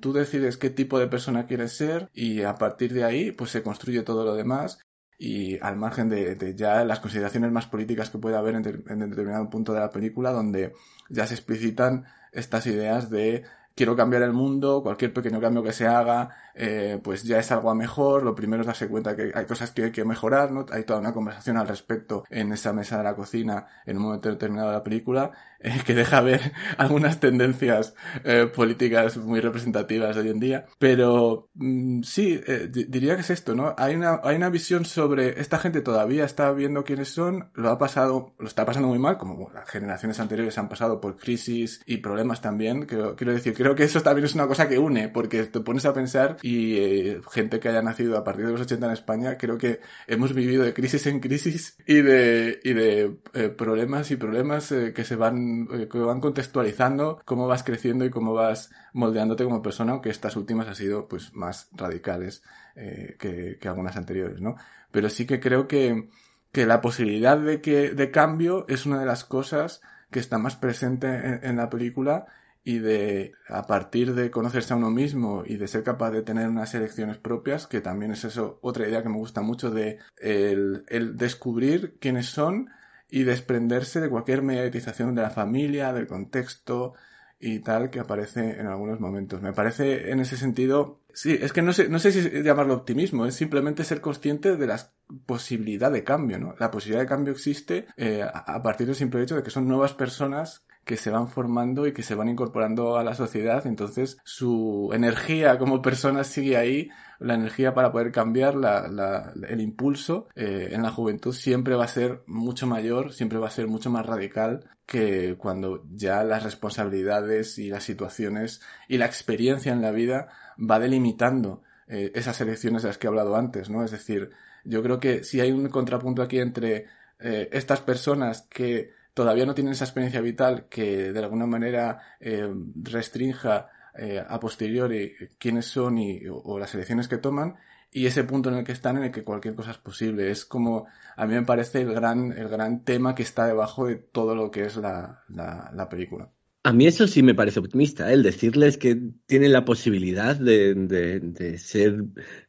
tú decides qué tipo de persona quieres ser y a partir de ahí pues se construye todo lo demás y al margen de, ya las consideraciones más políticas que puede haber en, en, determinado punto de la película donde ya se explicitan estas ideas de quiero cambiar el mundo, cualquier pequeño cambio que se haga, eh, pues ya es algo a mejor, lo primero es darse cuenta que hay cosas que hay que mejorar, ¿no? Hay toda una conversación al respecto en esa mesa de la cocina en un momento determinado de la película, eh, que deja ver algunas tendencias eh, políticas muy representativas de hoy en día, pero mm, sí, diría que es esto, ¿no? Hay una, hay una visión sobre esta gente todavía está viendo quiénes son, lo ha pasado, lo está pasando muy mal, como las generaciones anteriores han pasado por crisis y problemas también, quiero, quiero decir, creo que eso también es una cosa que une, porque te pones a pensar y eh, gente que haya nacido a partir de los 80 en España, creo que hemos vivido de crisis en crisis y de, y de eh, problemas y problemas eh, que se van, que van contextualizando cómo vas creciendo y cómo vas moldeándote como persona, aunque estas últimas han sido pues más radicales que, que algunas anteriores, ¿no? Pero sí que creo que, que la posibilidad de que, de cambio es una de las cosas que está más presente en la película y de a partir de conocerse a uno mismo y de ser capaz de tener unas elecciones propias, que también es eso otra idea que me gusta mucho de el, el descubrir quiénes son y desprenderse de cualquier mediatización de la familia, del contexto y tal que aparece en algunos momentos. Me parece en ese sentido, sí, es que no sé, no sé si llamarlo optimismo, es simplemente ser consciente de la posibilidad de cambio, ¿no? La posibilidad de cambio existe eh, a partir del simple hecho de que son nuevas personas que se van formando y que se van incorporando a la sociedad, entonces su energía como persona sigue ahí, la energía para poder cambiar, la, el impulso eh, en la juventud siempre va a ser mucho mayor, siempre va a ser mucho más radical que cuando ya las responsabilidades y las situaciones y la experiencia en la vida va delimitando eh, esas elecciones de las que he hablado antes, ¿no? Es decir, yo creo que si hay un contrapunto aquí entre eh, estas personas que todavía no tienen esa experiencia vital que de alguna manera eh, restrinja eh, a posteriori quiénes son y, o, las elecciones que toman y ese punto en el que están en el que cualquier cosa es posible. Es como, a mí me parece el gran, el gran tema que está debajo de todo lo que es la, la, la película. A mí eso sí me parece optimista, ¿eh? el decirles que tienen la posibilidad de, de, ser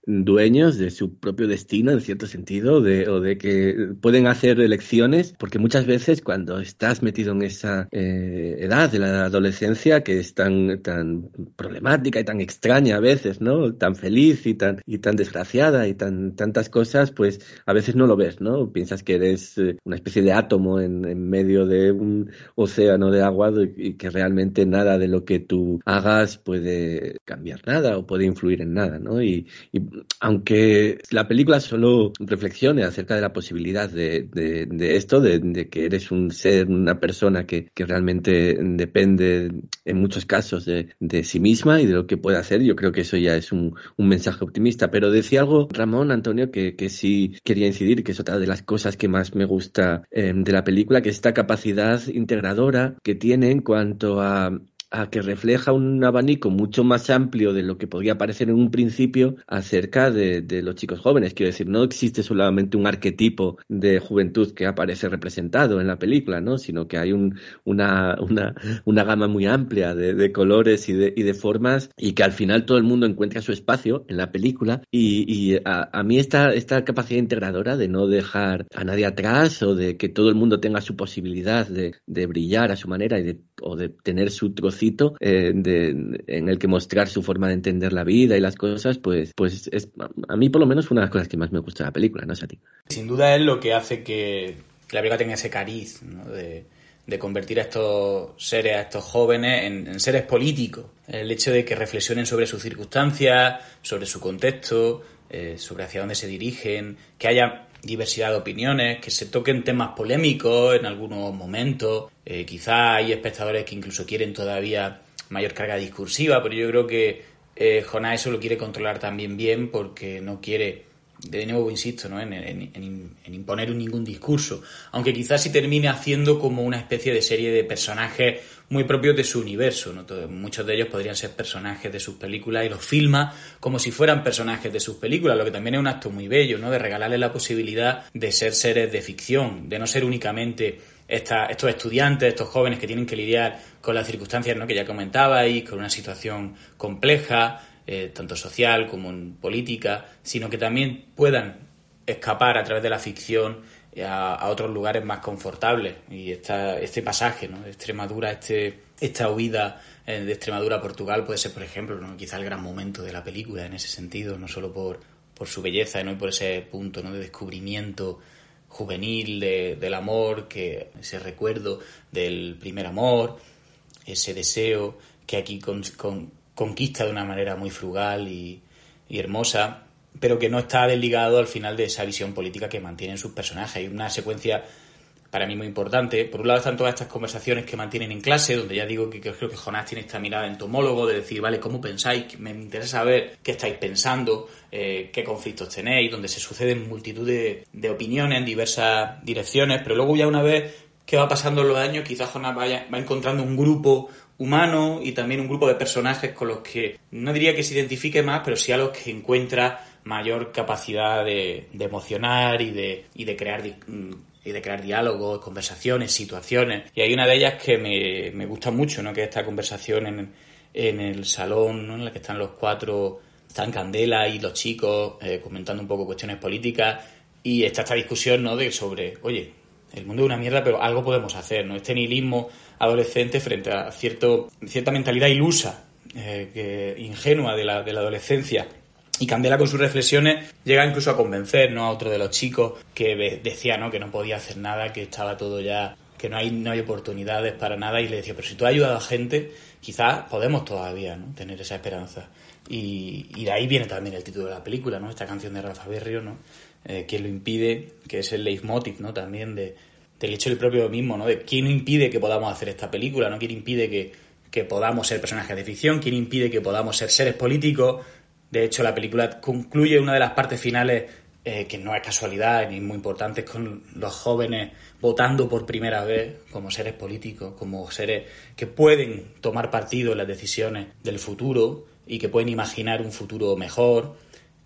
dueños de su propio destino, en cierto sentido, de, o de que pueden hacer elecciones, porque muchas veces cuando estás metido en esa eh, edad de la adolescencia, que es tan, tan problemática y tan extraña a veces, ¿no? Tan feliz y tan, y tan desgraciada y tan, tantas cosas, pues a veces no lo ves, ¿no? Piensas que eres eh, una especie de átomo en, en medio de un océano de agua y que realmente nada de lo que tú hagas puede cambiar nada o puede influir en nada, ¿no? Y, aunque la película solo reflexione acerca de la posibilidad de, de, esto, de, que eres un ser, una persona que, que realmente depende en muchos casos de, de, sí misma y de lo que puede hacer, yo creo que eso ya es un, un mensaje optimista. Pero decía algo Ramón, Antonio, que, que sí quería incidir, que es otra de las cosas que más me gusta eh, de la película, que es esta capacidad integradora que tiene en cuanto a a que refleja un abanico mucho más amplio de lo que podría parecer en un principio acerca de, los chicos jóvenes. Quiero decir, no existe solamente un arquetipo de juventud que aparece representado en la película, ¿no? Sino que hay un, una, una, una, gama muy amplia de, colores y de, y de, formas y que al final todo el mundo encuentra su espacio en la película y, y a, a, mí esta, esta capacidad integradora de no dejar a nadie atrás o de que todo el mundo tenga su posibilidad de, de brillar a su manera y de, o de tener su trozo eh, en el que mostrar su forma de entender la vida y las cosas, pues, pues es, a mí por lo menos fue una de las cosas que más me gusta de la película, no sé a ti. Sin duda es lo que hace que, la película tenga ese cariz, de, convertir a estos seres, a estos jóvenes, en, seres políticos. El hecho de que reflexionen sobre sus circunstancias, sobre su contexto, eh, sobre hacia dónde se dirigen, que haya diversidad de opiniones, que se toquen temas polémicos en algunos momentos. Eh, quizá hay espectadores que incluso quieren todavía mayor carga discursiva, pero yo creo que eh, Jonás eso lo quiere controlar también bien porque no quiere, de nuevo insisto, ¿no? en, imponer ningún discurso, aunque quizás sí termine haciendo como una especie de serie de personajes muy propios de su universo. muchos de ellos podrían ser personajes de sus películas y los filma como si fueran personajes de sus películas, lo que también es un acto muy bello, ¿no? de regalarles la posibilidad de ser seres de ficción, de no ser únicamente estos estudiantes, estos jóvenes que tienen que lidiar con las circunstancias ¿no? que ya comentabais, con una situación compleja, eh, tanto social como en política, sino que también puedan escapar a través de la ficción a, otros lugares más confortables. Y esta, este pasaje ¿no? de Extremadura, este, esta huida eh, de Extremadura a Portugal puede ser, por ejemplo, ¿no? quizá el gran momento de la película en ese sentido, no solo por, por su belleza ¿no? y por ese punto ¿no? de descubrimiento juvenil del amor, que ese recuerdo del primer amor, ese deseo que aquí conquista de una manera muy frugal y, hermosa pero que no está desligado al final de esa visión política que mantienen sus personajes. Hay una secuencia para mí muy importante. Por un lado están todas estas conversaciones que mantienen en clase, donde ya digo que, creo que Jonás tiene esta mirada entomólogo de decir, vale, ¿cómo pensáis? Me interesa saber qué estáis pensando, eh, qué conflictos tenéis, donde se suceden multitud de, de, opiniones en diversas direcciones, pero luego ya una vez que va pasando los años, quizás Jonás vaya, va encontrando un grupo humano y también un grupo de personajes con los que no diría que se identifique más, pero sí a los que encuentra mayor capacidad de, emocionar y de, y de crear mm, y de crear diálogos, conversaciones, situaciones. Y hay una de ellas que me, me gusta mucho, ¿no? que es esta conversación en, en el salón, ¿no? en la que están los cuatro, están Candela y los chicos eh, comentando un poco cuestiones políticas y está esta discusión ¿no? de sobre, oye, el mundo es una mierda, pero algo podemos hacer, ¿no? Este nihilismo adolescente frente a cierto, cierta mentalidad ilusa, eh, que, ingenua de la, de la adolescencia y Candela con sus reflexiones llega incluso a convencer ¿no? a otro de los chicos que decía ¿no? que no podía hacer nada, que estaba todo ya, que no hay, no hay oportunidades para nada y le decía, pero si tú has ayudado a gente, quizás podemos todavía ¿no? tener esa esperanza. Y, de ahí viene también el título de la película, ¿no? esta canción de Rafa Berrio, ¿no? Eh, que lo impide, que es el leitmotiv ¿no? también de, del hecho del propio mismo, ¿no? quién impide que podamos hacer esta película, ¿no? quién impide que, que podamos ser personajes de ficción, quién impide que podamos ser seres políticos, de hecho, la película concluye una de las partes finales eh, que no es casualidad ni muy importante, con los jóvenes votando por primera vez como seres políticos, como seres que pueden tomar partido en las decisiones del futuro y que pueden imaginar un futuro mejor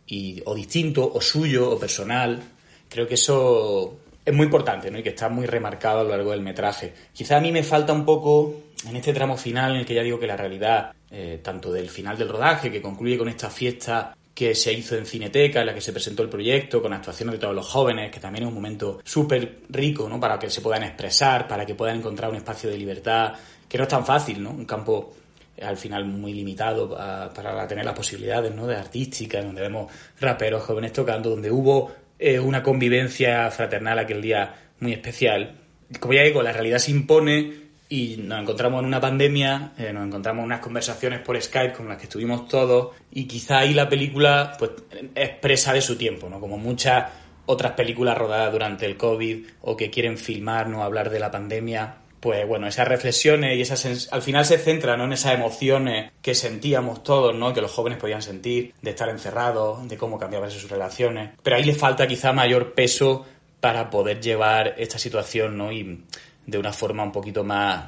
y, o distinto, o suyo, o personal. Creo que eso es muy importante ¿no? y que está muy remarcado a lo largo del metraje. Quizá a mí me falta un poco en este tramo final en el que ya digo que la realidad, eh, tanto del final del rodaje, que concluye con esta fiesta que se hizo en Cineteca, en la que se presentó el proyecto, con actuaciones de todos los jóvenes, que también es un momento súper rico, ¿no? Para que se puedan expresar, para que puedan encontrar un espacio de libertad, que no es tan fácil, ¿no? Un campo eh, al final muy limitado para tener las posibilidades, ¿no? De artística, donde vemos raperos jóvenes tocando, donde hubo eh, una convivencia fraternal aquel día muy especial. Como ya digo, la realidad se impone y nos encontramos en una pandemia, eh, nos encontramos en unas conversaciones por Skype con las que estuvimos todos y quizá ahí la película pues expresa de su tiempo, ¿no? Como muchas otras películas rodadas durante el COVID o que quieren filmar, no hablar de la pandemia, pues bueno, esas reflexiones y esas al final se centran en esas emociones que sentíamos todos, ¿no? Que los jóvenes podían sentir, de estar encerrados, de cómo cambiaban sus relaciones. Pero ahí le falta quizá mayor peso para poder llevar esta situación, ¿no? Y de una forma un poquito más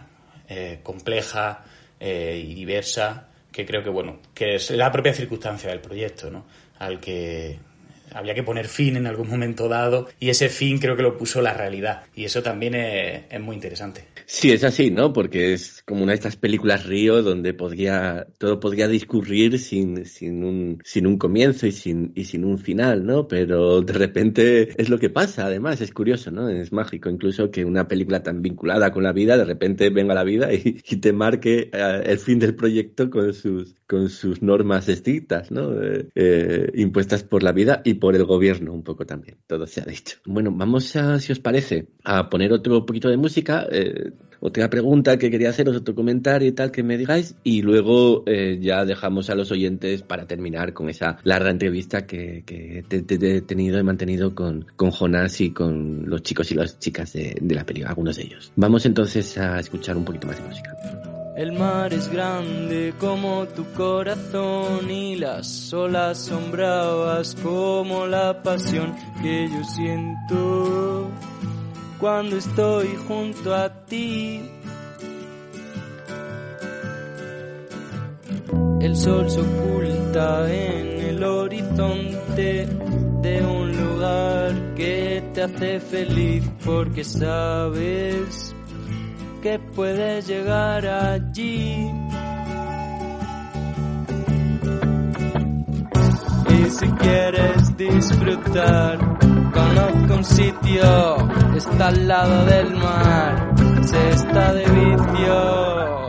eh, compleja eh, y diversa, que creo que, bueno, que es la propia circunstancia del proyecto, ¿no? Al que había que poner fin en algún momento dado y ese fin creo que lo puso la realidad y eso también es, muy interesante. Sí, es así, ¿no? Porque es como una de estas películas Río donde podría, todo podría discurrir sin, sin, un, sin un comienzo y sin, y sin un final, ¿no? Pero de repente es lo que pasa, además, es curioso, ¿no? Es mágico incluso que una película tan vinculada con la vida de repente venga a la vida y, te marque eh, el fin del proyecto con sus, con sus normas estrictas, ¿no? Eh, eh, impuestas por la vida y por el gobierno un poco también, todo se ha dicho. Bueno, vamos a, si os parece, a poner otro poquito de música. Eh, otra pregunta que quería haceros, otro comentario y tal que me digáis, y luego eh, ya dejamos a los oyentes para terminar con esa larga entrevista que, he tenido y mantenido con, con Jonás y con los chicos y las chicas de, de la película, algunos de ellos. Vamos entonces a escuchar un poquito más de música. El mar es grande como tu corazón y las olas son bravas como la pasión que yo siento cuando estoy junto a ti. El sol se oculta en el horizonte de un lugar que te hace feliz porque sabes que puedes llegar allí. Y si quieres disfrutar, conozco un sitio, está al lado del mar, se está de vicio.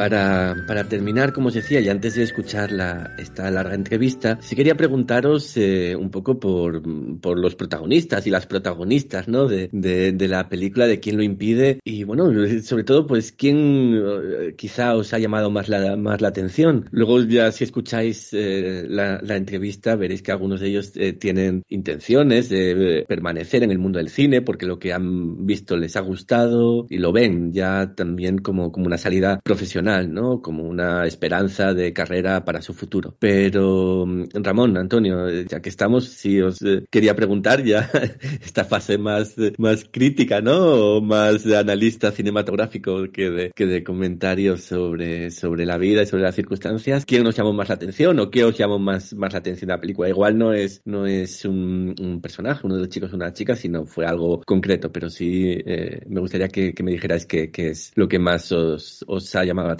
Para, para, terminar, como os decía, y antes de escuchar la, esta larga entrevista, sí quería preguntaros eh, un poco por, por, los protagonistas y las protagonistas ¿no? De, de, de, la película, de quién lo impide, y bueno, sobre todo, pues quién eh, quizá os ha llamado más la, más la atención. Luego ya si escucháis eh, la, la, entrevista, veréis que algunos de ellos eh, tienen intenciones de permanecer en el mundo del cine, porque lo que han visto les ha gustado y lo ven ya también como, como una salida profesional ¿no? Como una esperanza de carrera para su futuro. Pero, mm, Ramón, Antonio, ya que estamos, si os eh, quería preguntar ya esta fase más, más crítica, ¿no? O más de analista cinematográfico que de, que de comentarios sobre, sobre la vida y sobre las circunstancias. ¿Quién nos llamó más la atención o qué os llamó más, más la atención de la película? Igual no es, no es un, un personaje, uno de los chicos o una chica, sino fue algo concreto, pero sí eh, me gustaría que, que me dijerais qué, qué es lo que más os, os ha llamado la atención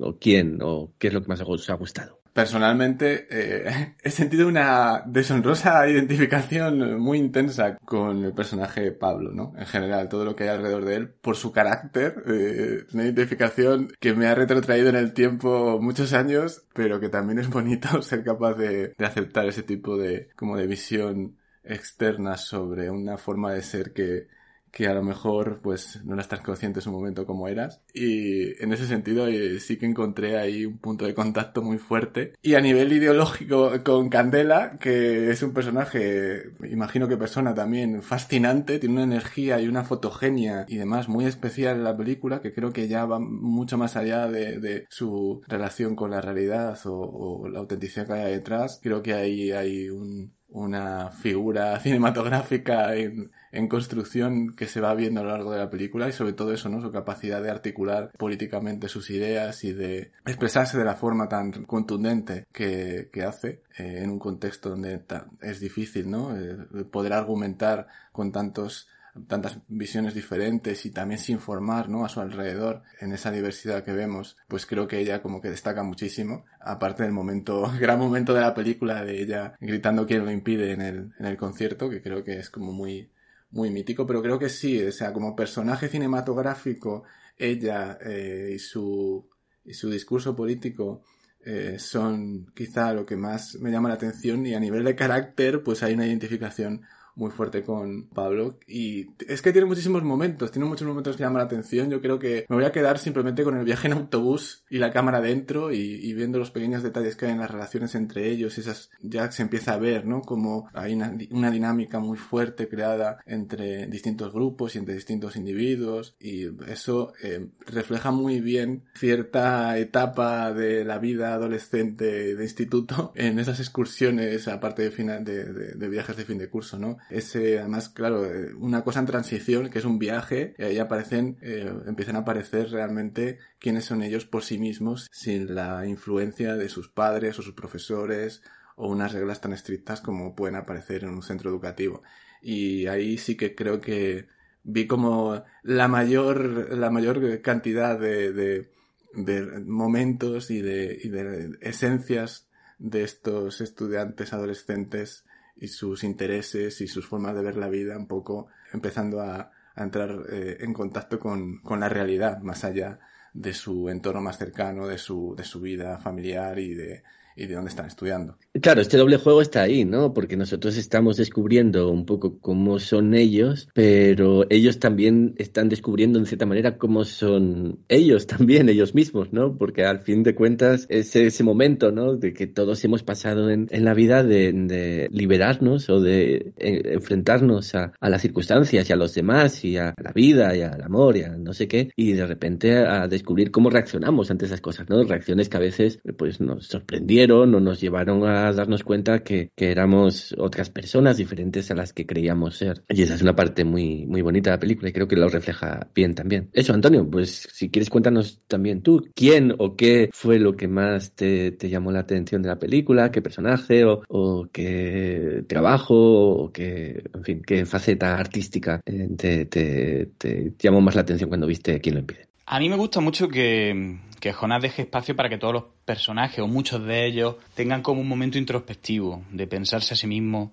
o, quién o qué es lo que más os ha gustado? Personalmente eh, he sentido una deshonrosa identificación muy intensa con el personaje Pablo, ¿no? En general, todo lo que hay alrededor de él, por su carácter, eh, una identificación que me ha retrotraído en el tiempo muchos años, pero que también es bonito ser capaz de, de aceptar ese tipo de, como de visión externa sobre una forma de ser que, que a lo mejor pues no eras tan consciente en su momento como eras. Y en ese sentido eh, sí que encontré ahí un punto de contacto muy fuerte. Y a nivel ideológico con Candela que es un personaje imagino que persona también fascinante tiene una energía y una fotogenia y demás muy especial en la película que creo que ya va mucho más allá de, su relación con la realidad o, la autenticidad que hay detrás. Creo que ahí hay un, una figura cinematográfica en, en construcción que se va viendo a lo largo de la película y sobre todo eso, ¿no? Su capacidad de articular políticamente sus ideas y de expresarse de la forma tan contundente que, que hace eh, en un contexto donde es difícil, ¿no? Eh, poder argumentar con tantos tantas visiones diferentes y también sin formar, ¿no? A su alrededor, en esa diversidad que vemos, pues creo que ella como que destaca muchísimo, aparte del momento, gran momento de la película de ella gritando quién lo impide en el, en el concierto, que creo que es como muy, muy mítico, pero creo que sí, o sea, como personaje cinematográfico, ella eh, y su y su discurso político eh, son quizá lo que más me llama la atención y a nivel de carácter pues hay una identificación muy fuerte con Pablo y es que tiene muchísimos momentos, tiene muchos momentos que llaman la atención. Yo creo que me voy a quedar simplemente con el viaje en autobús y la cámara dentro y, viendo los pequeños detalles que hay en las relaciones entre ellos, esas ya se empieza a ver, ¿no? Como hay una, dinámica muy fuerte creada entre distintos grupos y entre distintos individuos y eso eh, refleja muy bien cierta etapa de la vida adolescente de instituto en esas excursiones aparte de, final, de viajes de fin de curso, ¿no? Ese, además, claro, eh, una cosa en transición, que es un viaje, y ahí aparecen, eh, empiezan a aparecer realmente quiénes son ellos por sí mismos, sin la influencia de sus padres o sus profesores, o unas reglas tan estrictas como pueden aparecer en un centro educativo. Y ahí sí que creo que vi como la mayor, la mayor cantidad de, de, de momentos y de, y de esencias de estos estudiantes adolescentes y sus intereses y sus formas de ver la vida un poco empezando a, entrar eh, en contacto con, con, la realidad más allá de su entorno más cercano, de su, de su vida familiar y de, y de dónde están estudiando. Claro, este doble juego está ahí, ¿no? Porque nosotros estamos descubriendo un poco cómo son ellos, pero ellos también están descubriendo en cierta manera cómo son ellos también, ellos mismos, ¿no? Porque al fin de cuentas es ese momento, ¿no? De que todos hemos pasado en, en la vida de, liberarnos o de eh, enfrentarnos a, a, las circunstancias y a los demás y a la vida y al amor y a no sé qué, y de repente a descubrir cómo reaccionamos ante esas cosas, ¿no? Reacciones que a veces pues nos sorprendieron o nos llevaron a darnos cuenta que, que, éramos otras personas diferentes a las que creíamos ser. Y esa es una parte muy, muy bonita de la película y creo que lo refleja bien también. Eso, Antonio, pues si quieres cuéntanos también tú, ¿quién o qué fue lo que más te, te llamó la atención de la película? ¿Qué personaje o, o qué trabajo o qué, en fin, qué faceta artística eh, te, te, te llamó más la atención cuando viste quién lo impide? A mí me gusta mucho que, que Jonás deje espacio para que todos los personajes, o muchos de ellos, tengan como un momento introspectivo, de pensarse a sí mismo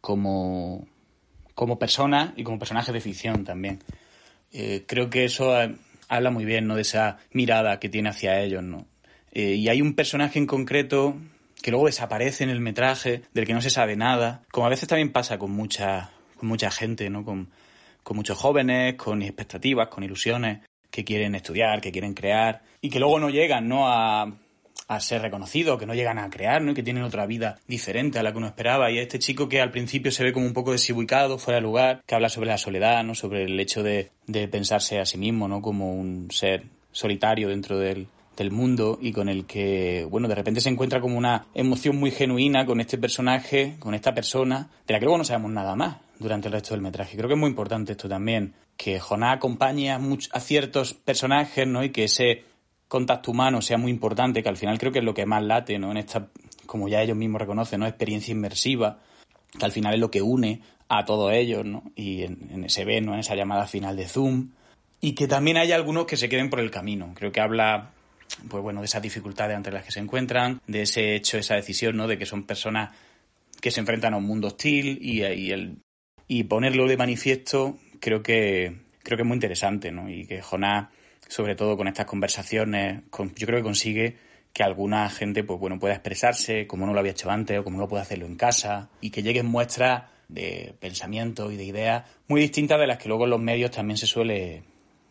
como, como persona y como personaje de ficción también. Eh, creo que eso habla muy bien, ¿no? De esa mirada que tiene hacia ellos, ¿no? Eh, y hay un personaje en concreto que luego desaparece en el metraje, del que no se sabe nada, como a veces también pasa con mucha, con mucha gente, ¿no? Con, con muchos jóvenes, con expectativas, con ilusiones que quieren estudiar, que quieren crear y que luego no llegan ¿no? A, a ser reconocidos, que no llegan a crear, ¿no? Y que tienen otra vida diferente a la que uno esperaba. Y este chico que al principio se ve como un poco desubicado, fuera de lugar, que habla sobre la soledad, ¿no? Sobre el hecho de, de pensarse a sí mismo, ¿no? Como un ser solitario dentro del, del mundo y con el que, bueno, de repente se encuentra como una emoción muy genuina con este personaje, con esta persona, de la que luego no sabemos nada más durante el resto del metraje. Creo que es muy importante esto también, que Jonás acompañe a, ciertos personajes, ¿no? Y que ese contacto humano sea muy importante, que al final creo que es lo que más late, ¿no? En esta, como ya ellos mismos reconocen, ¿no? Experiencia inmersiva, que al final es lo que une a todos ellos, ¿no? Y en, ese ve, ¿no? En esa llamada final de Zoom. Y que también hay algunos que se queden por el camino. Creo que habla, pues bueno, de esas dificultades ante las que se encuentran, de ese hecho, esa decisión, ¿no? De que son personas que se enfrentan a un mundo hostil y, y el y ponerlo de manifiesto creo que creo que es muy interesante, ¿no? Y que Jonás, sobre todo con estas conversaciones, yo creo que consigue que alguna gente, pues bueno, pueda expresarse como no lo había hecho antes o como no puede hacerlo en casa y que lleguen muestras de pensamiento y de ideas muy distintas de las que luego en los medios también se suele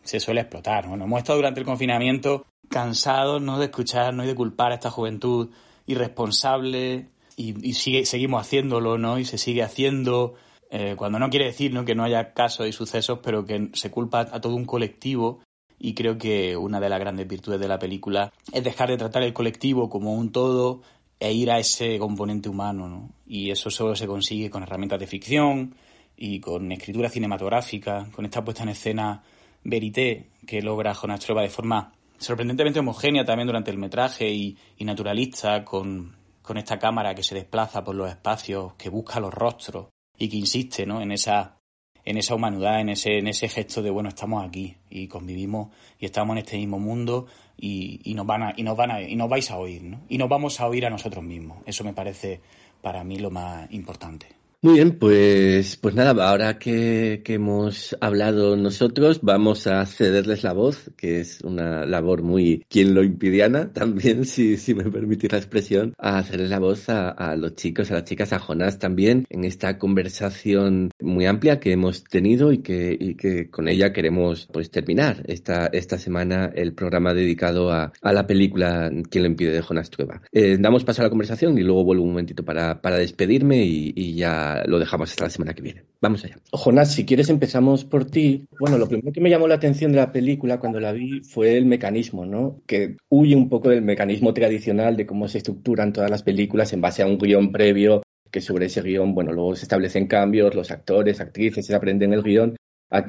se suele explotar. ¿no? hemos estado durante el confinamiento cansados ¿no? de escuchar ¿no? y de culpar a esta juventud irresponsable y, y sigue, seguimos haciéndolo, ¿no? Y se sigue haciendo eh, cuando no quiere decir ¿no? que no haya casos y sucesos, pero que se culpa a todo un colectivo y creo que una de las grandes virtudes de la película es dejar de tratar el colectivo como un todo e ir a ese componente humano, ¿no? Y eso solo se consigue con herramientas de ficción y con escritura cinematográfica, con esta puesta en escena verité que logra Jonas Trueba de forma sorprendentemente homogénea también durante el metraje y, y naturalista, con, con esta cámara que se desplaza por los espacios, que busca los rostros, y que insiste ¿no? en esa en esa humanidad, en ese, en ese gesto de bueno, estamos aquí y convivimos y estamos en este mismo mundo y, nos van a, y nos van a, y nos vais a oír, ¿no? Y nos vamos a oír a nosotros mismos. Eso me parece para mí lo más importante. Muy bien, pues, pues nada, ahora que, hemos hablado nosotros, vamos a cederles la voz, que es una labor muy quien lo impidiana, también, si, si me permitís la expresión, a hacerles la voz a, los chicos, a las chicas, a Jonás también, en esta conversación muy amplia que hemos tenido y que, y que con ella queremos pues terminar esta, esta semana el programa dedicado a, a la película Quien lo impide de Jonás Trueba. Eh, damos paso a la conversación y luego vuelvo un momentito para, para despedirme y ya lo dejamos hasta la semana que viene. Vamos allá. Jonás, si quieres empezamos por ti. Bueno, lo primero que me llamó la atención de la película cuando la vi fue el mecanismo, ¿no? Que huye un poco del mecanismo tradicional de cómo se estructuran todas las películas en base a un guion previo que sobre ese guion, bueno, luego se establecen cambios, los actores, actrices se aprenden el guion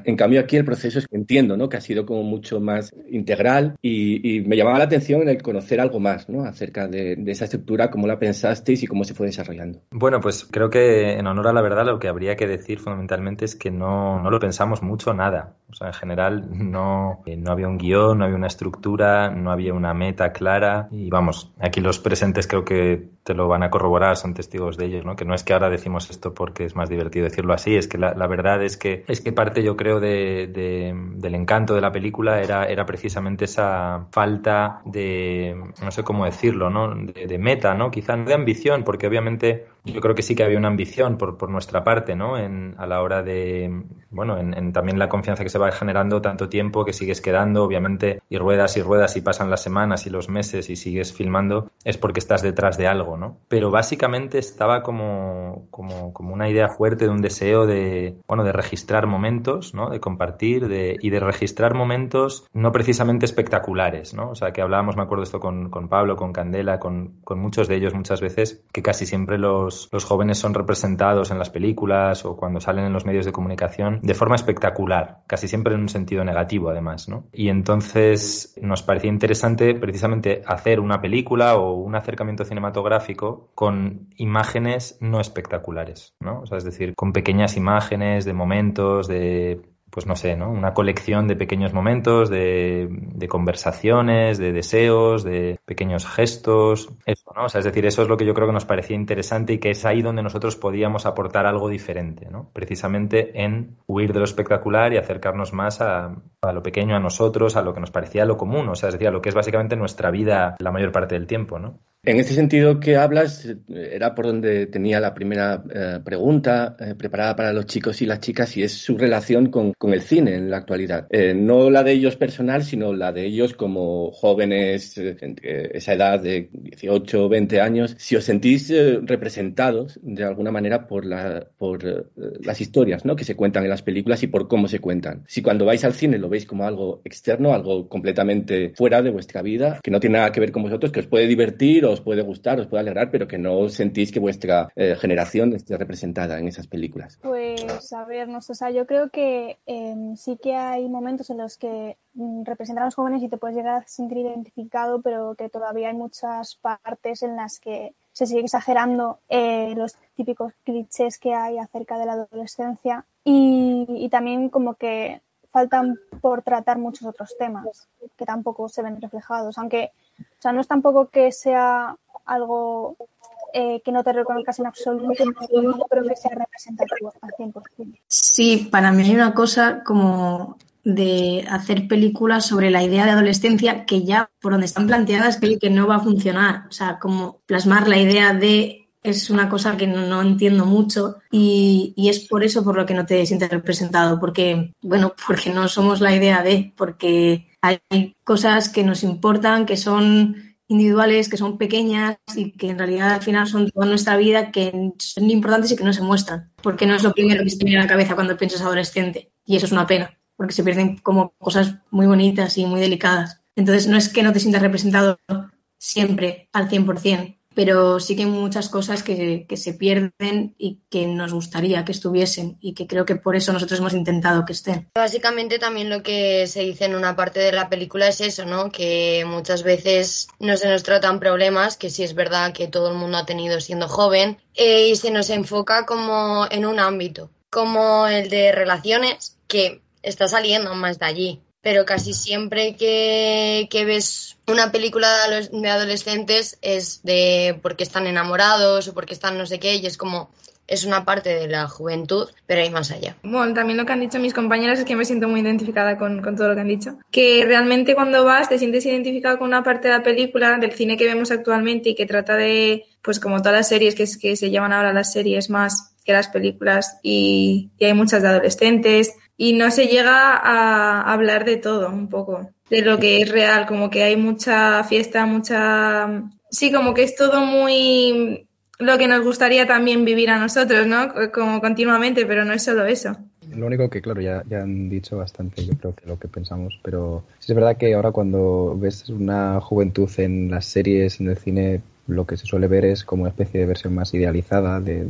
en cambio, aquí el proceso es que entiendo, ¿no? Que ha sido como mucho más integral y, me llamaba la atención en el conocer algo más, ¿no? Acerca de, de, esa estructura, cómo la pensasteis y cómo se fue desarrollando. Bueno, pues creo que en honor a la verdad lo que habría que decir fundamentalmente es que no, no lo pensamos mucho nada. O sea, en general no, no había un guion, no había una estructura, no había una meta clara y vamos, aquí los presentes creo que te lo van a corroborar, son testigos de ellos, ¿no? Que no es que ahora decimos esto porque es más divertido decirlo así, es que la, la verdad es que es que parte yo creo de, de, del encanto de la película era, era precisamente esa falta de, no sé cómo decirlo, ¿no? De, de, meta, ¿no? Quizá no de ambición, porque obviamente yo creo que sí que había una ambición por, por nuestra parte, ¿no? En, a la hora de, bueno, en, también la confianza que se va generando tanto tiempo que sigues quedando, obviamente, y ruedas y ruedas y pasan las semanas y los meses y sigues filmando, es porque estás detrás de algo, ¿no? Pero básicamente estaba como, como, como una idea fuerte de un deseo de, bueno, de registrar momentos, ¿no? De compartir de, y de registrar momentos no precisamente espectaculares, ¿no? O sea, que hablábamos, me acuerdo esto con, con Pablo, con Candela, con, con, muchos de ellos muchas veces, que casi siempre los, los jóvenes son representados en las películas o cuando salen en los medios de comunicación de forma espectacular, casi siempre en un sentido negativo además, ¿no? Y entonces nos parecía interesante precisamente hacer una película o un acercamiento cinematográfico con imágenes no espectaculares, ¿no? Es decir, con pequeñas imágenes de momentos, de pues no sé, ¿no? Una colección de pequeños momentos, de, de, conversaciones, de deseos, de pequeños gestos, eso, ¿no? O sea, es decir, eso es lo que yo creo que nos parecía interesante y que es ahí donde nosotros podíamos aportar algo diferente, ¿no? Precisamente en huir de lo espectacular y acercarnos más a, a lo pequeño, a nosotros, a lo que nos parecía lo común, o sea, es decir, a lo que es básicamente nuestra vida la mayor parte del tiempo, ¿no? En este sentido que hablas, era por donde tenía la primera eh, pregunta eh, preparada para los chicos y las chicas y es su relación con, con el cine en la actualidad. Eh, no la de ellos personal, sino la de ellos como jóvenes, entre esa edad de 18 o 20 años. Si os sentís representados de alguna manera por, la, por las historias ¿no? que se cuentan en las películas y por cómo se cuentan. Si cuando vais al cine lo veis como algo externo, algo completamente fuera de vuestra vida, que no tiene nada que ver con vosotros, que os puede divertir o os puede gustar, os puede alegrar, pero que no sentís que vuestra eh, generación esté representada en esas películas. Pues a ver, no sé, o sea, yo creo que eh, sí que hay momentos en los que mm, representan a los jóvenes y te puedes llegar a sentir identificado, pero que todavía hay muchas partes en las que se sigue exagerando eh, los típicos clichés que hay acerca de la adolescencia y también como que faltan por tratar muchos otros temas que tampoco se ven reflejados, aunque o sea, no es tampoco que sea algo eh, que no te reconozcas en absoluto, pero que sea representativo al 100%. Sí, para mí hay una cosa como de hacer películas sobre la idea de adolescencia que ya por donde están planteadas creo que no va a funcionar. O sea, como plasmar la idea de es una cosa que no, entiendo mucho y, y, es por eso por lo que no te sientes representado, porque, bueno, porque no somos la idea de, porque hay cosas que nos importan, que son individuales, que son pequeñas y que en realidad al final son toda nuestra vida, que son importantes y que no se muestran, porque no es lo primero que se te viene a la cabeza cuando piensas adolescente y eso es una pena, porque se pierden como cosas muy bonitas y muy delicadas. Entonces no es que no te sientas representado siempre al 100%, pero sí que hay muchas cosas que, que, se pierden y que nos gustaría que estuviesen y que creo que por eso nosotros hemos intentado que estén. Básicamente también lo que se dice en una parte de la película es eso, ¿no? Que muchas veces no se nos tratan problemas, que sí es verdad que todo el mundo ha tenido siendo joven, eh, y se nos enfoca como en un ámbito, como el de relaciones, que está saliendo más de allí pero casi siempre que, ves una película de adolescentes es de porque están enamorados o porque están no sé qué, y es como es una parte de la juventud, pero hay más allá. Bueno, también lo que han dicho mis compañeras es que me siento muy identificada con, con, todo lo que han dicho. Que realmente cuando vas te sientes identificado con una parte de la película, del cine que vemos actualmente y que trata de, pues como todas las series que, que se llaman ahora las series más que las películas y, y hay muchas de adolescentes y no se llega a hablar de todo un poco, de lo que es real, como que hay mucha fiesta, mucha... Sí, como que es todo muy lo que nos gustaría también vivir a nosotros, ¿no? Como continuamente, pero no es solo eso. Lo único que, claro, ya, ya han dicho bastante, yo creo que lo que pensamos, pero sí es verdad que ahora cuando ves una juventud en las series, en el cine, lo que se suele ver es como una especie de versión más idealizada de,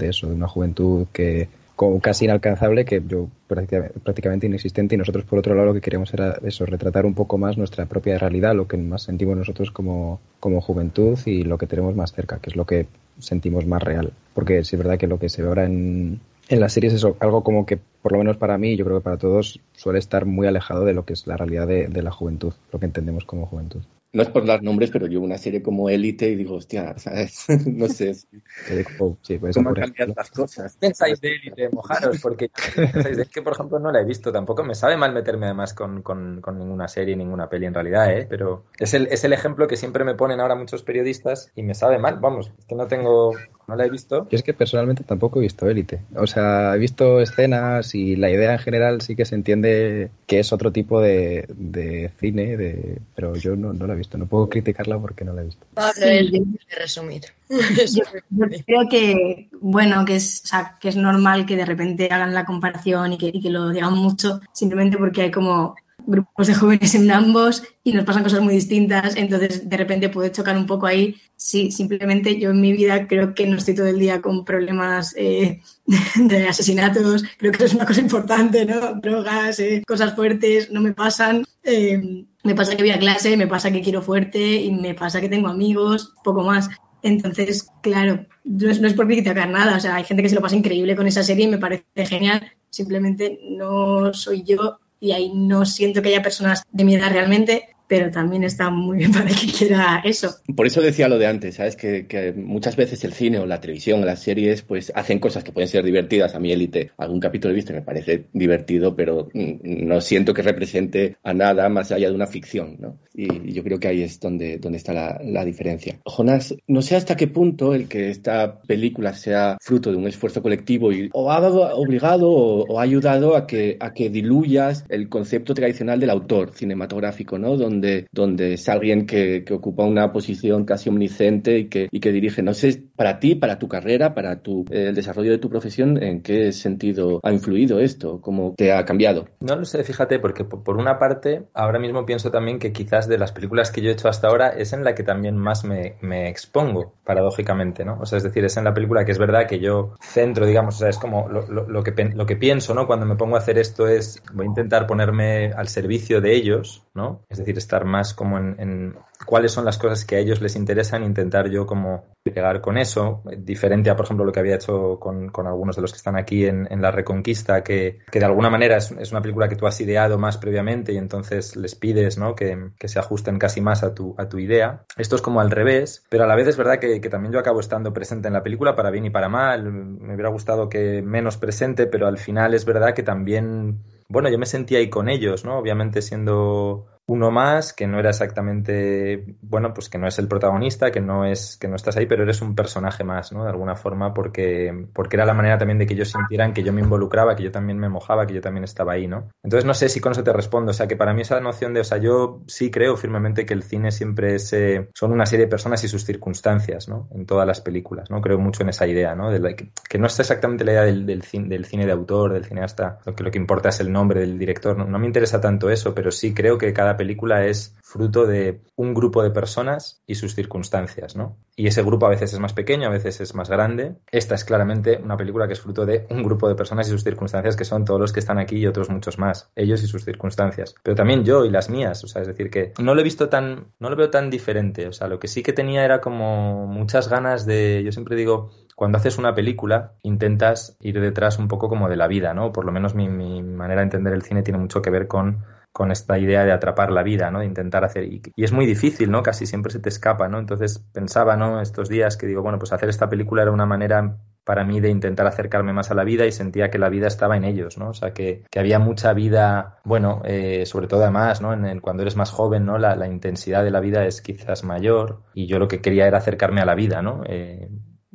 eso, de una juventud que como casi inalcanzable, que yo prácticamente inexistente, y nosotros por otro lado lo que queríamos era eso, retratar un poco más nuestra propia realidad, lo que más sentimos nosotros como, como juventud y lo que tenemos más cerca, que es lo que sentimos más real. Porque sí es verdad que lo que se ve ahora en, en las series es algo como que, por lo menos para mí, yo creo que para todos, suele estar muy alejado de lo que es la realidad de la juventud, lo que entendemos como juventud no es por dar nombres, pero yo una serie como Élite y digo, hostia, ¿sabes? no sé. Sí, pues ¿Cómo cambiar las cosas? pensáis de Élite, mojaros? Porque es que, por ejemplo, no la he visto tampoco. Me sabe mal meterme además con, con, con, ninguna serie, ninguna peli en realidad, ¿eh? Pero es el, es el ejemplo que siempre me ponen ahora muchos periodistas y me sabe mal. Vamos, es que no tengo, no la he visto. Yo es que personalmente tampoco he visto Élite. O sea, he visto escenas y la idea en general sí que se entiende que es otro tipo de, de cine, de, pero yo no, no la he visto. No puedo criticarla porque no la he visto. Pablo, sí. resumir. Yo, yo, creo que, bueno, que es, o sea, que es normal que de repente hagan la comparación y que, y que lo digan mucho, simplemente porque hay como grupos de jóvenes en ambos y nos pasan cosas muy distintas, entonces de repente puede chocar un poco ahí. Sí, simplemente yo en mi vida creo que no estoy todo el día con problemas eh, de asesinatos, creo que eso es una cosa importante, ¿no? Drogas, eh, cosas fuertes, no me pasan. Eh, me pasa que voy a clase, me pasa que quiero fuerte y me pasa que tengo amigos, poco más. Entonces, claro, no es, no es por criticar nada, o sea, hay gente que se lo pasa increíble con esa serie y me parece genial, simplemente no soy yo y ahí no siento que haya personas de mi edad realmente, pero también está muy bien para que quiera eso. Por eso decía lo de antes, ¿sabes? Que, que, muchas veces el cine o la televisión o las series pues hacen cosas que pueden ser divertidas. A mí Élite, algún capítulo he visto me parece divertido, pero no siento que represente a nada más allá de una ficción, ¿no? Y yo creo que ahí es donde, donde está la, la diferencia. Jonás, no sé hasta qué punto el que esta película sea fruto de un esfuerzo colectivo y o ha obligado o, o ha ayudado a que, a que diluyas el concepto tradicional del autor cinematográfico, ¿no? Donde donde, es alguien que, ocupa una posición casi omnisciente y que, dirige. No sé, para ti, para tu carrera, para tu, eh, el desarrollo de tu profesión, ¿en qué sentido ha influido esto? ¿Cómo te ha cambiado? No lo sé, fíjate, porque por una parte, ahora mismo pienso también que quizás de las películas que yo he hecho hasta ahora es en la que también más me, expongo, paradójicamente, ¿no? O sea, es decir, es en la película que es verdad que yo centro, digamos, o sea, es como lo, que, lo que pienso, ¿no? Cuando me pongo a hacer esto es, voy a intentar ponerme al servicio de ellos, ¿no? Es decir, estar más como en, en, cuáles son las cosas que a ellos les interesan, intentar yo como pegar con eso, diferente a, por ejemplo, lo que había hecho con, algunos de los que están aquí en, en La Reconquista, que, de alguna manera es, una película que tú has ideado más previamente y entonces les pides ¿no? que, que, se ajusten casi más a tu, a tu idea. Esto es como al revés, pero a la vez es verdad que, que también yo acabo estando presente en la película, para bien y para mal. Me hubiera gustado que menos presente, pero al final es verdad que también, bueno, yo me sentía ahí con ellos, ¿no? Obviamente siendo uno más que no era exactamente, bueno, pues que no es el protagonista, que no es, que no estás ahí, pero eres un personaje más, ¿no? De alguna forma, porque, porque era la manera también de que ellos sintieran que yo me involucraba, que yo también me mojaba, que yo también estaba ahí, ¿no? Entonces no sé si con eso te respondo, o sea, que para mí esa noción de, o sea, yo sí creo firmemente que el cine siempre es, eh, son una serie de personas y sus circunstancias, ¿no? En todas las películas, ¿no? Creo mucho en esa idea, ¿no? De que, no es exactamente la idea del, del, cine, del cine de autor, del cineasta, lo que, lo que importa es el nombre del director, no, no me interesa tanto eso, pero sí creo que cada película es fruto de un grupo de personas y sus circunstancias, ¿no? Y ese grupo a veces es más pequeño, a veces es más grande. Esta es claramente una película que es fruto de un grupo de personas y sus circunstancias que son todos los que están aquí y otros muchos más, ellos y sus circunstancias. Pero también yo y las mías, o sea, es decir que no lo he visto tan, no lo veo tan diferente, o sea, lo que sí que tenía era como muchas ganas de, yo siempre digo, cuando haces una película intentas ir detrás un poco como de la vida, ¿no? Por lo menos mi, mi manera de entender el cine tiene mucho que ver con con esta idea de atrapar la vida, ¿no? De intentar hacer... Y, y, es muy difícil, ¿no? Casi siempre se te escapa, ¿no? Entonces pensaba, ¿no? Estos días que digo, bueno, pues hacer esta película era una manera para mí de intentar acercarme más a la vida y sentía que la vida estaba en ellos, ¿no? O sea, que, que había mucha vida, bueno, eh, sobre todo además, ¿no? En el, cuando eres más joven, ¿no? La, intensidad de la vida es quizás mayor y yo lo que quería era acercarme a la vida, ¿no? Eh,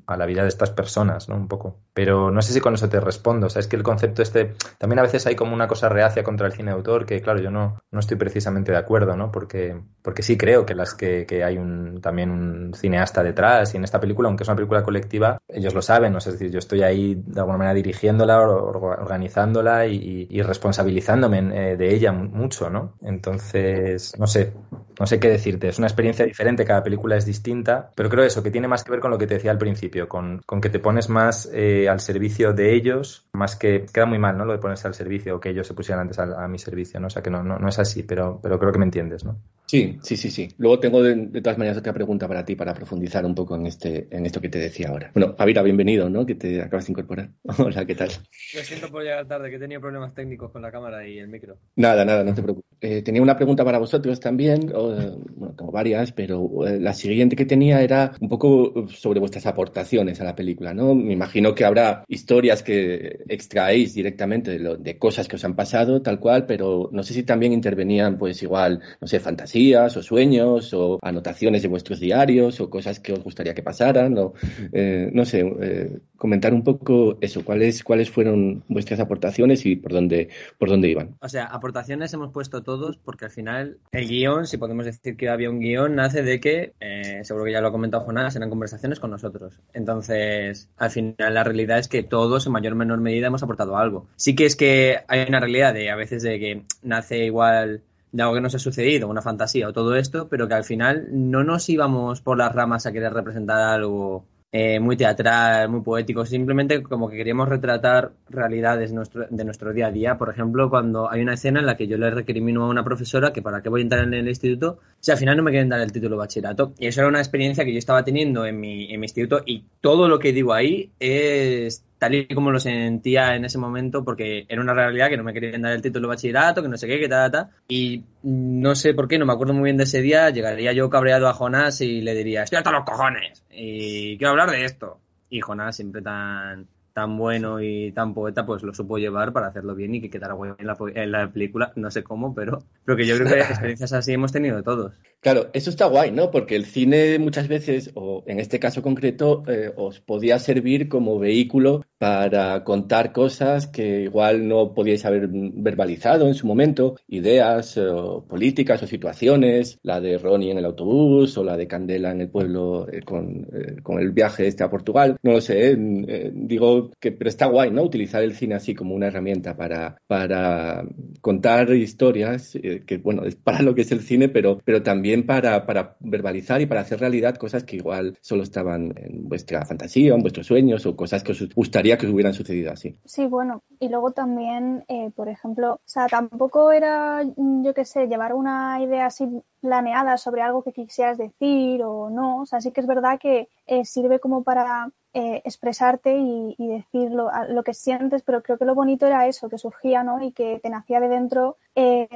a la vida de estas personas, ¿no? Un poco. Pero no sé si con eso te respondo. O sea, es que el concepto este, también a veces hay como una cosa reacia contra el cine autor, que claro, yo no, no estoy precisamente de acuerdo, ¿no? Porque, porque sí creo que las que, que hay un, también un cineasta detrás y en esta película, aunque es una película colectiva, ellos lo saben, ¿no? Es decir, yo estoy ahí de alguna manera dirigiéndola, organizándola y, y responsabilizándome eh, de ella mucho, ¿no? Entonces, no sé, no sé qué decirte. Es una experiencia diferente, cada película es distinta, pero creo eso, que tiene más que ver con lo que te decía al principio, con, con que te pones más eh, al servicio de ellos, más que queda muy mal, ¿no? Lo de ponerse al servicio o que ellos se pusieran antes a, a mi servicio, ¿no? O sea que no, no, no, es así, pero, pero creo que me entiendes, ¿no? Sí, sí, sí, sí. Luego tengo de, de, todas maneras otra pregunta para ti para profundizar un poco en este, en esto que te decía ahora. Bueno, Javira, bienvenido, ¿no? Que te acabas de incorporar. Hola, ¿qué tal? Lo siento por llegar tarde, que he tenido problemas técnicos con la cámara y el micro. Nada, nada, no te preocupes. Eh, tenía una pregunta para vosotros también, o, bueno, tengo varias, pero eh, la siguiente que tenía era un poco sobre vuestras aportaciones a la película, ¿no? Me imagino que habrá historias que extraéis directamente de, cosas que os han pasado, tal cual, pero no sé si también intervenían, pues igual, no sé, fantasías o sueños o anotaciones de vuestros diarios o cosas que os gustaría que pasaran, o eh, no sé, eh, comentar un poco eso, cuáles cuáles fueron vuestras aportaciones y por dónde por dónde iban. O sea, aportaciones hemos puesto todos porque al final el guion, si podemos decir que había un guion, nace de que, eh, seguro que ya lo ha comentado Jonás, eran conversaciones con nosotros. Entonces, al final la realidad es que todos en mayor o menor medida hemos aportado algo. Sí que es que hay una realidad de a veces de que nace igual de algo que nos ha sucedido, una fantasía o todo esto, pero que al final no nos íbamos por las ramas a querer representar algo eh, muy teatral, muy poético, simplemente como que queríamos retratar realidades de nuestro, día a día. Por ejemplo, cuando hay una escena en la que yo le recrimino a una profesora que para qué voy a entrar en el instituto si al final no me quieren dar el título de bachillerato. Y eso era una experiencia que yo estaba teniendo en mi instituto y todo lo que digo ahí es tal y como lo sentía en ese momento, porque era una realidad que no me querían dar el título de bachillerato, que no sé qué, que tal, tal. Y no sé por qué, no me acuerdo muy bien de ese día, llegaría yo cabreado a Jonás y le diría, estoy hasta los cojones, y quiero hablar de esto. Y Jonás, siempre tan, tan bueno y tan poeta, pues lo supo llevar para hacerlo bien y que quedara bueno en la, en la película, no sé cómo, pero, pero que yo creo que experiencias así hemos tenido todos. Claro, eso está guay, ¿no? Porque el cine muchas veces, o en este caso concreto, eh, os podía servir como vehículo para contar cosas que igual no podíais haber verbalizado en su momento, ideas o políticas o situaciones, la de Ronnie en el autobús o la de Candela en el pueblo eh, con, eh, con, el viaje este a Portugal, no lo sé, eh, digo que pero está guay, ¿no? Utilizar el cine así como una herramienta para, para contar historias, eh, que bueno, es para lo que es el cine, pero, pero también para, para verbalizar y para hacer realidad cosas que igual solo estaban en vuestra fantasía, en vuestros sueños o cosas que os gustaría que hubieran sucedido así. Sí, bueno, y luego también, eh, por ejemplo, o sea, tampoco era, yo qué sé, llevar una idea así planeada sobre algo que quisieras decir o no, o sea, sí que es verdad que eh, sirve como para eh, expresarte y, decir lo, lo, que sientes, pero creo que lo bonito era eso, que surgía, ¿no? Y que te nacía de dentro eh,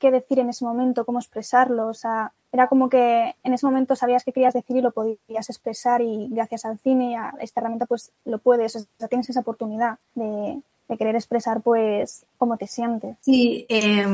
qué decir en ese momento, cómo expresarlo, o sea, era como que en ese momento sabías qué querías decir y lo podías expresar y gracias al cine y a esta herramienta pues lo puedes, tienes esa oportunidad de, querer expresar pues cómo te sientes. Sí, eh,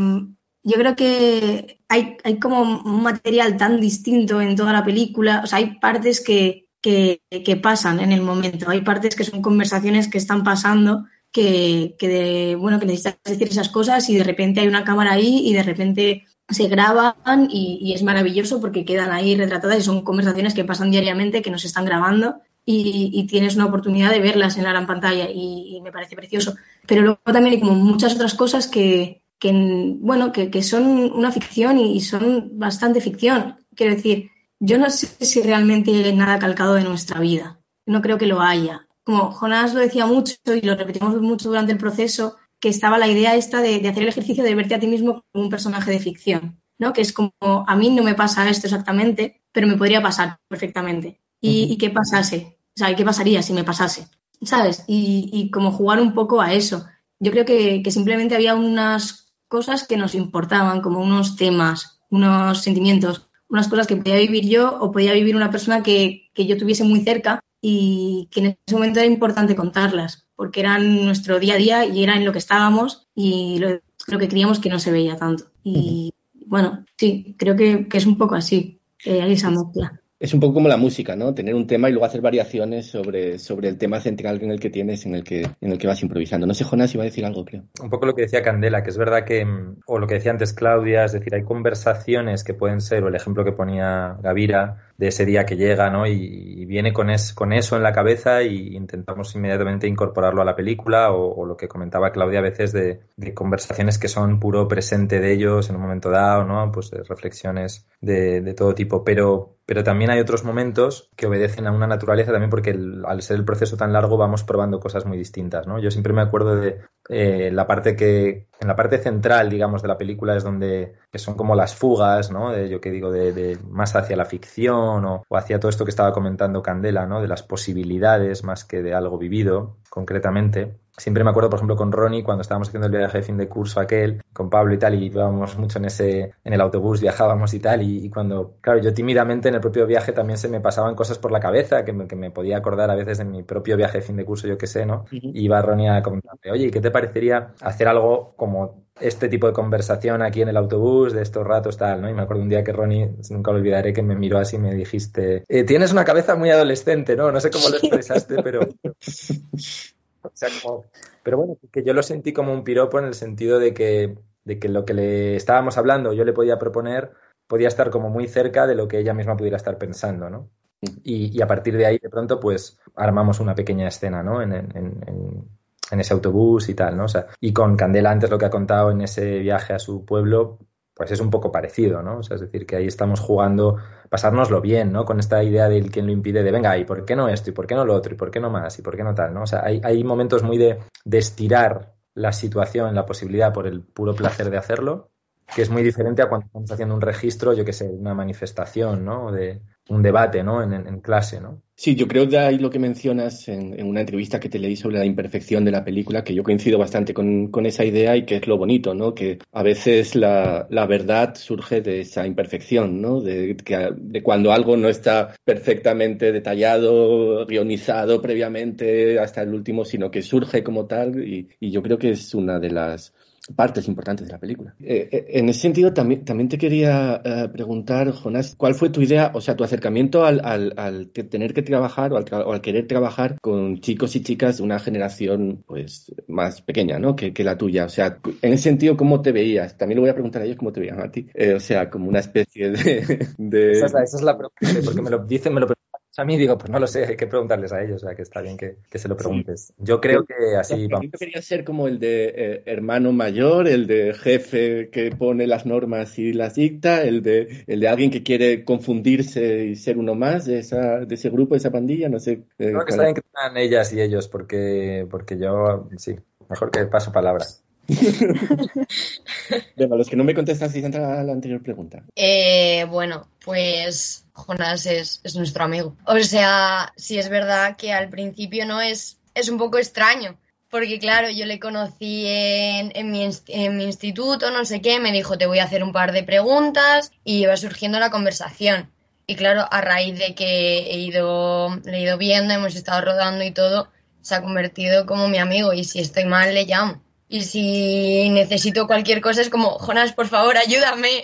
yo creo que hay, hay como un material tan distinto en toda la película, o sea, hay partes que, que, pasan en el momento. Hay partes que son conversaciones que están pasando, que, bueno, que necesitas decir esas cosas y de repente hay una cámara ahí y de repente se graban y, es maravilloso porque quedan ahí retratadas y son conversaciones que pasan diariamente, que nos están grabando y, tienes una oportunidad de verlas en la gran pantalla y, me parece precioso. Pero luego también hay como muchas otras cosas que, bueno, que son una ficción y son bastante ficción. Quiero decir, yo no sé si realmente hay nada calcado de nuestra vida. No creo que lo haya. Como Jonás lo decía mucho y lo repetimos mucho durante el proceso, que estaba la idea esta de, de, hacer el ejercicio de verte a ti mismo como un personaje de ficción, ¿no? Que es como, a mí no me pasa esto exactamente, pero me podría pasar perfectamente. ¿Y. ¿y qué pasase? O sea, ¿qué pasaría si me pasase? ¿Sabes? Y, y como jugar un poco a eso. Yo creo que, que simplemente había unas cosas que nos importaban, como unos temas, unos sentimientos, unas cosas que podía vivir yo o podía vivir una persona que, que yo tuviese muy cerca y que en ese momento era importante contarlas, porque eran nuestro día a día y era en lo que estábamos y lo, lo que creíamos que no se veía tanto. Y bueno, sí, creo que, que es un poco así, hay esa mezcla. Es un poco como la música, ¿no? Tener un tema y luego hacer variaciones sobre, sobre el tema central en el que tienes, en el que, en el que vas improvisando. No sé, Jonas, iba a decir algo, creo. Un poco lo que decía Candela, que es verdad que, o lo que decía antes Claudia, es decir, hay conversaciones que pueden ser, o el ejemplo que ponía Gavira, de ese día que llega, ¿no? Y, viene con, es, con eso en la cabeza y intentamos inmediatamente incorporarlo a la película o, lo que comentaba Claudia a veces de, conversaciones que son puro presente de ellos en un momento dado, ¿no? Pues de reflexiones de, todo tipo, pero pero también hay otros momentos que obedecen a una naturaleza también porque al ser el proceso tan largo vamos probando cosas muy distintas, ¿no? Yo siempre me acuerdo de eh, la parte que, en la parte central, digamos, de la película es donde que son como las fugas, ¿no? De, yo que digo, de, de más hacia la ficción o, o, hacia todo esto que estaba comentando Candela, ¿no? De las posibilidades más que de algo vivido, concretamente. Siempre me acuerdo, por ejemplo, con Ronnie, cuando estábamos haciendo el viaje de fin de curso aquel, con Pablo y tal, y íbamos mucho en ese, en el autobús, viajábamos y tal, y, y cuando, claro, yo tímidamente en el propio viaje también se me pasaban cosas por la cabeza, que me, que me podía acordar a veces de mi propio viaje de fin de curso, yo qué sé, ¿no? Uh -huh. Y iba Ronnie a comentarme, oye, ¿qué te parecería hacer algo como este tipo de conversación aquí en el autobús, de estos ratos, tal, ¿no? Y me acuerdo un día que Ronnie, nunca lo olvidaré, que me miró así y me dijiste, eh, tienes una cabeza muy adolescente, ¿no? No sé cómo lo expresaste, pero... Pero bueno, que yo lo sentí como un piropo en el sentido de que, de que lo que le estábamos hablando, yo le podía proponer, podía estar como muy cerca de lo que ella misma pudiera estar pensando, ¿no? Y, y a partir de ahí, de pronto, pues armamos una pequeña escena, ¿no? En, en, en, en ese autobús y tal, ¿no? O sea, y con Candela antes lo que ha contado en ese viaje a su pueblo, pues es un poco parecido, ¿no? O sea, es decir, que ahí estamos jugando, pasárnoslo bien, ¿no? Con esta idea del quien lo impide, de venga, ¿y por qué no esto? ¿Y por qué no lo otro? ¿Y por qué no más? ¿Y por qué no tal? ¿no? O sea, hay, hay momentos muy de, de estirar la situación, la posibilidad por el puro placer de hacerlo, que es muy diferente a cuando estamos haciendo un registro, yo que sé, una manifestación, ¿no? De un debate, ¿no? En, clase, ¿no? Sí, yo creo que ahí lo que mencionas en, en, una entrevista que te leí sobre la imperfección de la película, que yo coincido bastante con, esa idea y que es lo bonito, ¿no? Que a veces la, verdad surge de esa imperfección, ¿no? De, que, de cuando algo no está perfectamente detallado, guionizado previamente hasta el último, sino que surge como tal y yo creo que es una de las partes importantes de la película. Eh, eh, en ese sentido, también, también te quería eh, preguntar, Jonás, ¿cuál fue tu idea, o sea, tu acercamiento al, al, al tener que trabajar o al, o al, querer trabajar con chicos y chicas de una generación pues más pequeña, ¿no? Que, que, la tuya. O sea, en ese sentido, ¿cómo te veías? También le voy a preguntar a ellos cómo te veían a ti. Eh, o sea, como una especie de... de... Esa, es la, esa es la pregunta, porque me lo dicen, me lo a mí digo, pues no lo sé, hay que preguntarles a ellos, o sea, que está bien que, que se lo preguntes. Yo creo que así vamos. Yo quería ser como el de eh, hermano mayor, el de jefe que pone las normas y las dicta, el de, el de alguien que quiere confundirse y ser uno más de, esa, de ese grupo, de esa pandilla, no sé. Eh, creo que está bien que sean ellas y ellos, porque, porque yo, sí, mejor que paso palabra. bueno, los que no me contestan, si entra la anterior pregunta. Eh, bueno, pues Jonas es, es, nuestro amigo. O sea, sí es verdad que al principio no es, es un poco extraño. Porque claro, yo le conocí en, en, mi, en mi instituto, no sé qué, me dijo, te voy a hacer un par de preguntas y va surgiendo la conversación. Y claro, a raíz de que he ido, le he ido viendo, hemos estado rodando y todo, se ha convertido como mi amigo y si estoy mal le llamo. Y si necesito cualquier cosa es como, Jonas, por favor, ayúdame.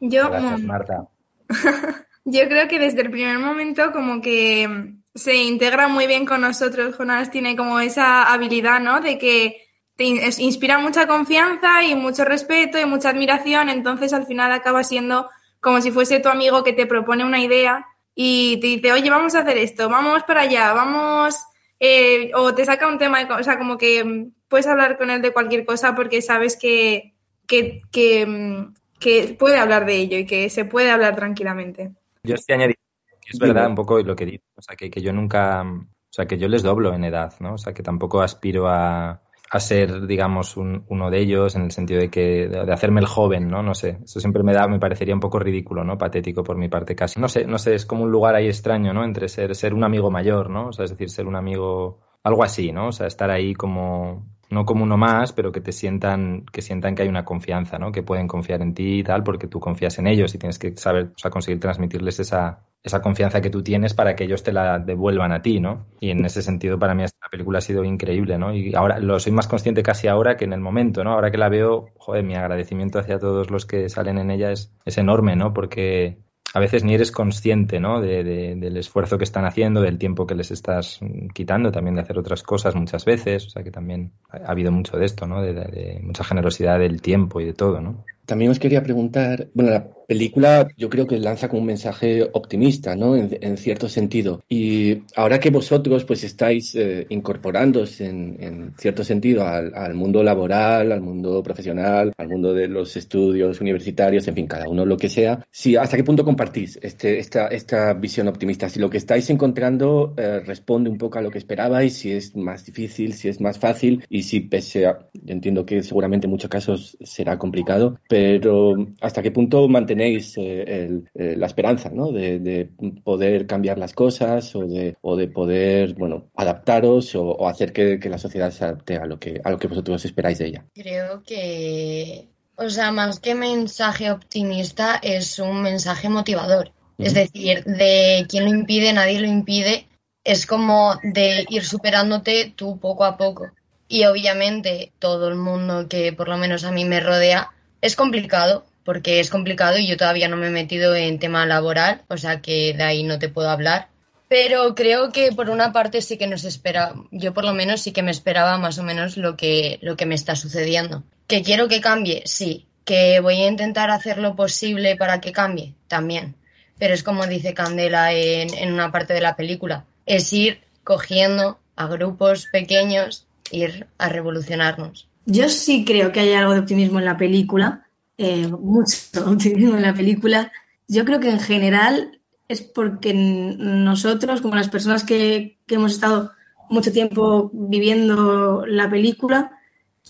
Yo, Gracias, Marta. yo creo que desde el primer momento como que se integra muy bien con nosotros. Jonas tiene como esa habilidad, ¿no? De que te inspira mucha confianza y mucho respeto y mucha admiración. Entonces al final acaba siendo como si fuese tu amigo que te propone una idea y te dice, oye, vamos a hacer esto, vamos para allá, vamos... Eh, o te saca un tema, o sea, como que puedes hablar con él de cualquier cosa porque sabes que, que, que, que, puede hablar de ello y que se puede hablar tranquilamente. Yo estoy añadiendo que es verdad un poco lo que digo, o sea, que, que, yo nunca, o sea, que yo les doblo en edad, ¿no? O sea, que tampoco aspiro a, a ser, digamos, un, uno de ellos en el sentido de que de, hacerme el joven, ¿no? No sé, eso siempre me da, me parecería un poco ridículo, ¿no? Patético por mi parte casi. No sé, no sé, es como un lugar ahí extraño, ¿no? Entre ser, ser un amigo mayor, ¿no? O sea, es decir, ser un amigo, algo así, ¿no? O sea, estar ahí como, no como uno más, pero que te sientan, que sientan que hay una confianza, ¿no? Que pueden confiar en ti y tal, porque tú confías en ellos y tienes que saber, o sea, conseguir transmitirles esa, esa confianza que tú tienes para que ellos te la devuelvan a ti, ¿no? Y en ese sentido para mí esta película ha sido increíble, ¿no? Y ahora lo soy más consciente casi ahora que en el momento, ¿no? Ahora que la veo, joder, mi agradecimiento hacia todos los que salen en ella es, es enorme, ¿no? Porque a veces ni eres consciente ¿no? De, del esfuerzo que están haciendo, del tiempo que les estás quitando también de hacer otras cosas muchas veces. O sea que también ha, habido mucho de esto, ¿no? De, de, mucha generosidad del tiempo y de todo, ¿no? También os quería preguntar, bueno, la película yo creo que lanza como un mensaje optimista, ¿no? En, cierto sentido. Y ahora que vosotros pues estáis eh, incorporándose en, cierto sentido al, mundo laboral, al mundo profesional, al mundo de los estudios universitarios, en fin, cada uno lo que sea, si hasta qué punto compartís este, esta, esta visión optimista, si lo que estáis encontrando eh, responde un poco a lo que esperabais, si es más difícil, si es más fácil y si pese a, yo entiendo que seguramente en muchos casos será complicado, pero hasta qué punto mantenéis eh, eh, la esperanza ¿no? de, poder cambiar las cosas o de, o de poder bueno, adaptaros o, hacer que, la sociedad se adapte a lo, que, a lo que vosotros esperáis de ella. Creo que, o sea, más que mensaje optimista, es un mensaje motivador. Es decir, de quien lo impide, nadie lo impide. Es como de ir superándote tú poco a poco. Y obviamente todo el mundo que por lo menos a mí me rodea es complicado, porque es complicado y yo todavía no me he metido en tema laboral, o sea que de ahí no te puedo hablar. Pero creo que por una parte sí que nos espera, yo por lo menos sí que me esperaba más o menos lo que, lo que me está sucediendo. ¿Que quiero que cambie? Sí. ¿Que voy a intentar hacer lo posible para que cambie? También. Pero es como dice Candela en, en una parte de la película, es ir cogiendo a grupos pequeños, ir a revolucionarnos. Yo sí creo que hay algo de optimismo en la película, eh, mucho optimismo en la película. Yo creo que en general es porque nosotros, como las personas que, hemos estado mucho tiempo viviendo la película,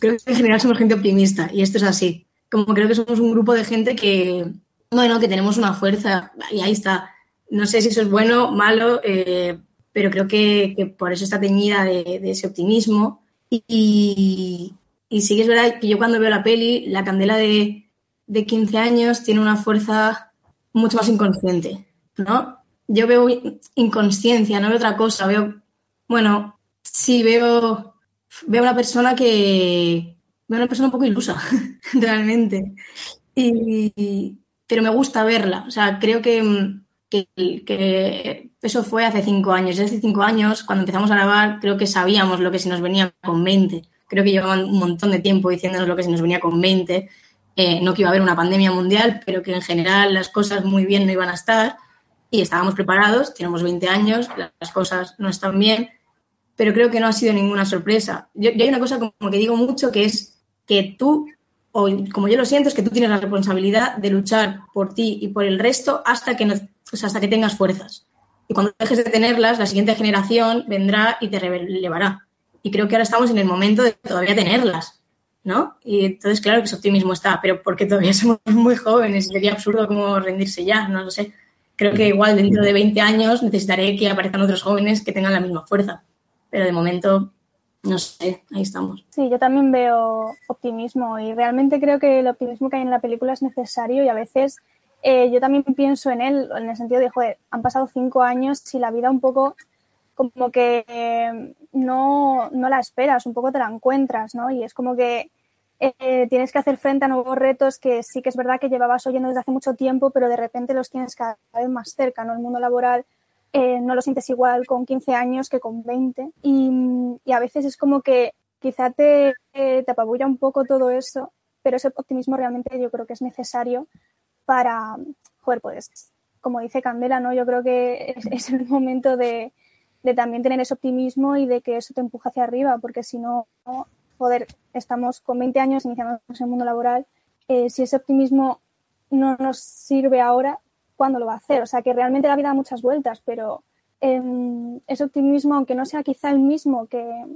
creo que en general somos gente optimista y esto es así. Como creo que somos un grupo de gente que, bueno, que tenemos una fuerza y ahí está. No sé si eso es bueno, malo, eh, pero creo que, por eso está teñida de, ese optimismo. Y, y sí que es verdad que yo cuando veo la peli, la candela de, de 15 años tiene una fuerza mucho más inconsciente, ¿no? Yo veo inconsciencia, no veo otra cosa, veo, bueno, sí veo, veo una persona que, veo una persona un poco ilusa, realmente, y, pero me gusta verla, o sea, creo que, que, eso fue hace cinco años, hace cinco años, cuando empezamos a grabar, creo que sabíamos lo que se nos venía con 20 creo que llevaban un montón de tiempo diciéndonos lo que se nos venía con 20, eh, no que iba a haber una pandemia mundial, pero que en general las cosas muy bien no iban a estar y estábamos preparados, tenemos 20 años, las cosas no están bien, pero creo que no ha sido ninguna sorpresa. Yo, hay una cosa como que digo mucho que es que tú, o como yo lo siento, es que tú tienes la responsabilidad de luchar por ti y por el resto hasta que, no, hasta que tengas fuerzas. Y cuando dejes de tenerlas, la siguiente generación vendrá y te relevará y creo que ahora estamos en el momento de todavía tenerlas, ¿no? Y entonces, claro que ese optimismo está, pero porque todavía somos muy jóvenes sería absurdo como rendirse ya, no lo sé. Creo que igual dentro de 20 años necesitaré que aparezcan otros jóvenes que tengan la misma fuerza, pero de momento, no sé, ahí estamos. Sí, yo también veo optimismo y realmente creo que el optimismo que hay en la película es necesario y a veces eh, yo también pienso en él, en el sentido de, joder, han pasado cinco años y la vida un poco como que eh, no, no, la esperas, un poco te la encuentras, ¿no? Y es como que eh, tienes que hacer frente a nuevos retos que sí que es verdad que llevabas oyendo desde hace mucho tiempo, pero de repente los tienes cada vez más cerca, ¿no? El mundo laboral eh, no lo sientes igual con 15 años que con 20 y, a veces es como que quizá te, te apabulla un poco todo eso, pero ese optimismo realmente yo creo que es necesario para, joder, pues, como dice Candela, ¿no? Yo creo que es el momento de, de también tener ese optimismo y de que eso te empuja hacia arriba, porque si no, joder, estamos con 20 años iniciando en el mundo laboral, eh, si ese optimismo no nos sirve ahora, ¿cuándo lo va a hacer? O sea, que realmente la vida da muchas vueltas, pero em, ese optimismo, aunque no sea quizá el mismo que,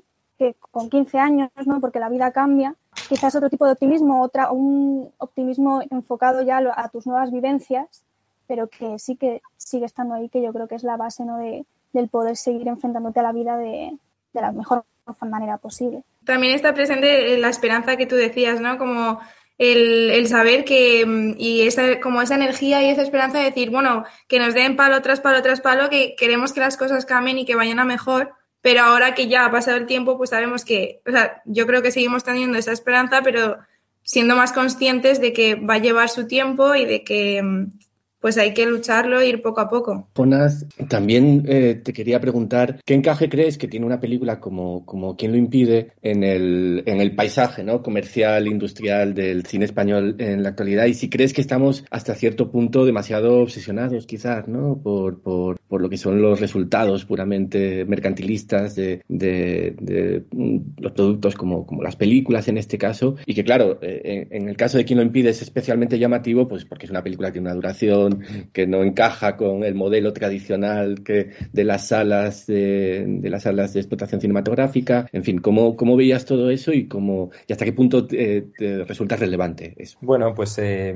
con 15 años, ¿no? porque la vida cambia, quizás otro tipo de optimismo, otra, un optimismo enfocado ya a tus nuevas vivencias, pero que sí que sigue estando ahí, que yo creo que es la base ¿no? de, del poder seguir enfrentándote a la vida de, la mejor manera posible. También está presente la esperanza que tú decías, ¿no? Como el, el saber que, mm, y esa, como esa energía y esa esperanza de decir, bueno, que nos den palo tras palo tras palo, que queremos que las cosas cambien y que vayan a mejor, pero ahora que ya ha pasado el tiempo, pues sabemos que, o sea, yo creo que seguimos teniendo esa esperanza, pero siendo más conscientes de que va a llevar su tiempo y de que mm, pues hay que lucharlo e ir poco a poco. Jonas, también eh, te quería preguntar, ¿qué encaje crees que tiene una película como, como Quién lo impide en el, en el paisaje ¿no? comercial, industrial del cine español en la actualidad? Y si crees que estamos hasta cierto punto demasiado obsesionados quizás ¿no? por, por, por lo que son los resultados puramente mercantilistas de, de, mm, los productos como, como las películas en este caso, y que claro, eh, en el caso de Quién lo impide es especialmente llamativo pues porque es una película que tiene una duración que no encaja con el modelo tradicional que de las salas de, las salas de explotación cinematográfica. En fin, ¿cómo, cómo veías todo eso y cómo y hasta qué punto te, resulta relevante eso? Bueno, pues eh,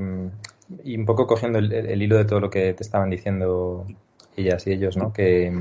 y un poco cogiendo el, hilo de todo lo que te estaban diciendo ellas y ellos, ¿no? Que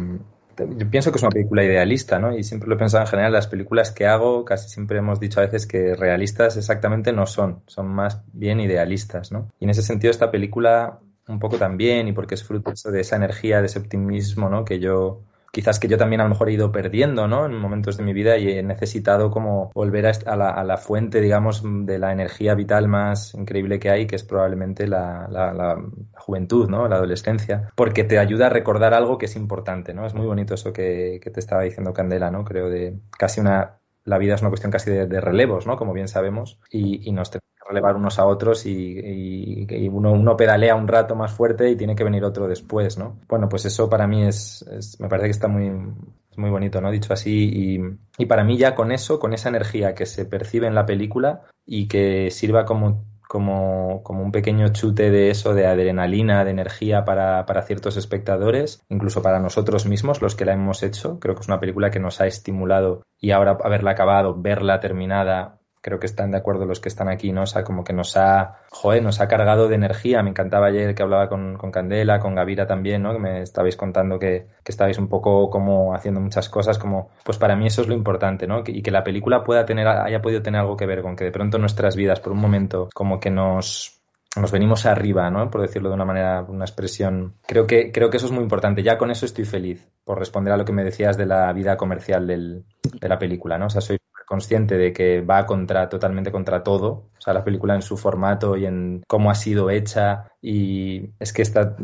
yo pienso que es una película idealista, ¿no? Y siempre lo he pensado en general, las películas que hago, casi siempre hemos dicho a veces que realistas exactamente no son, son más bien idealistas, ¿no? Y en ese sentido esta película un poco también y porque es fruto de esa energía, de ese optimismo, ¿no? Que yo, quizás que yo también a lo mejor he ido perdiendo, ¿no? En momentos de mi vida y he necesitado como volver a, la, fuente, digamos, de la energía vital más increíble que hay, que es probablemente la, la, la, juventud, ¿no? La adolescencia, porque te ayuda a recordar algo que es importante, ¿no? Es muy bonito eso que, te estaba diciendo Candela, ¿no? Creo de casi una la vida es una cuestión casi de, relevos, ¿no? Como bien sabemos, y, nos relevar unos a otros y, uno, pedalea un rato más fuerte y tiene que venir otro después, ¿no? Bueno, pues eso para mí es, me parece que está muy, muy bonito, ¿no? Dicho así, y, y para mí ya con eso, con esa energía que se percibe en la película y que sirva como como, como, un pequeño chute de eso, de adrenalina, de energía para, para, ciertos espectadores, incluso para nosotros mismos, los que la hemos hecho. Creo que es una película que nos ha estimulado y ahora haberla acabado, verla terminada, creo que están de acuerdo los que están aquí, ¿no? O sea, como que nos ha, joder, nos ha cargado de energía. Me encantaba ayer que hablaba con, con Candela, con Gavira también, ¿no? Que me estabais contando que, que, estabais un poco como haciendo muchas cosas, como, pues para mí eso es lo importante, ¿no? Y que la película pueda tener, haya podido tener algo que ver con que de pronto nuestras vidas, por un momento, como que nos, nos venimos arriba, ¿no? Por decirlo de una manera, una expresión. Creo que, creo que eso es muy importante. Ya con eso estoy feliz, por responder a lo que me decías de la vida comercial del, de la película, ¿no? O sea, soy consciente de que va contra, totalmente contra todo. O sea, la película en su formato y en cómo ha sido hecha. Y es que está,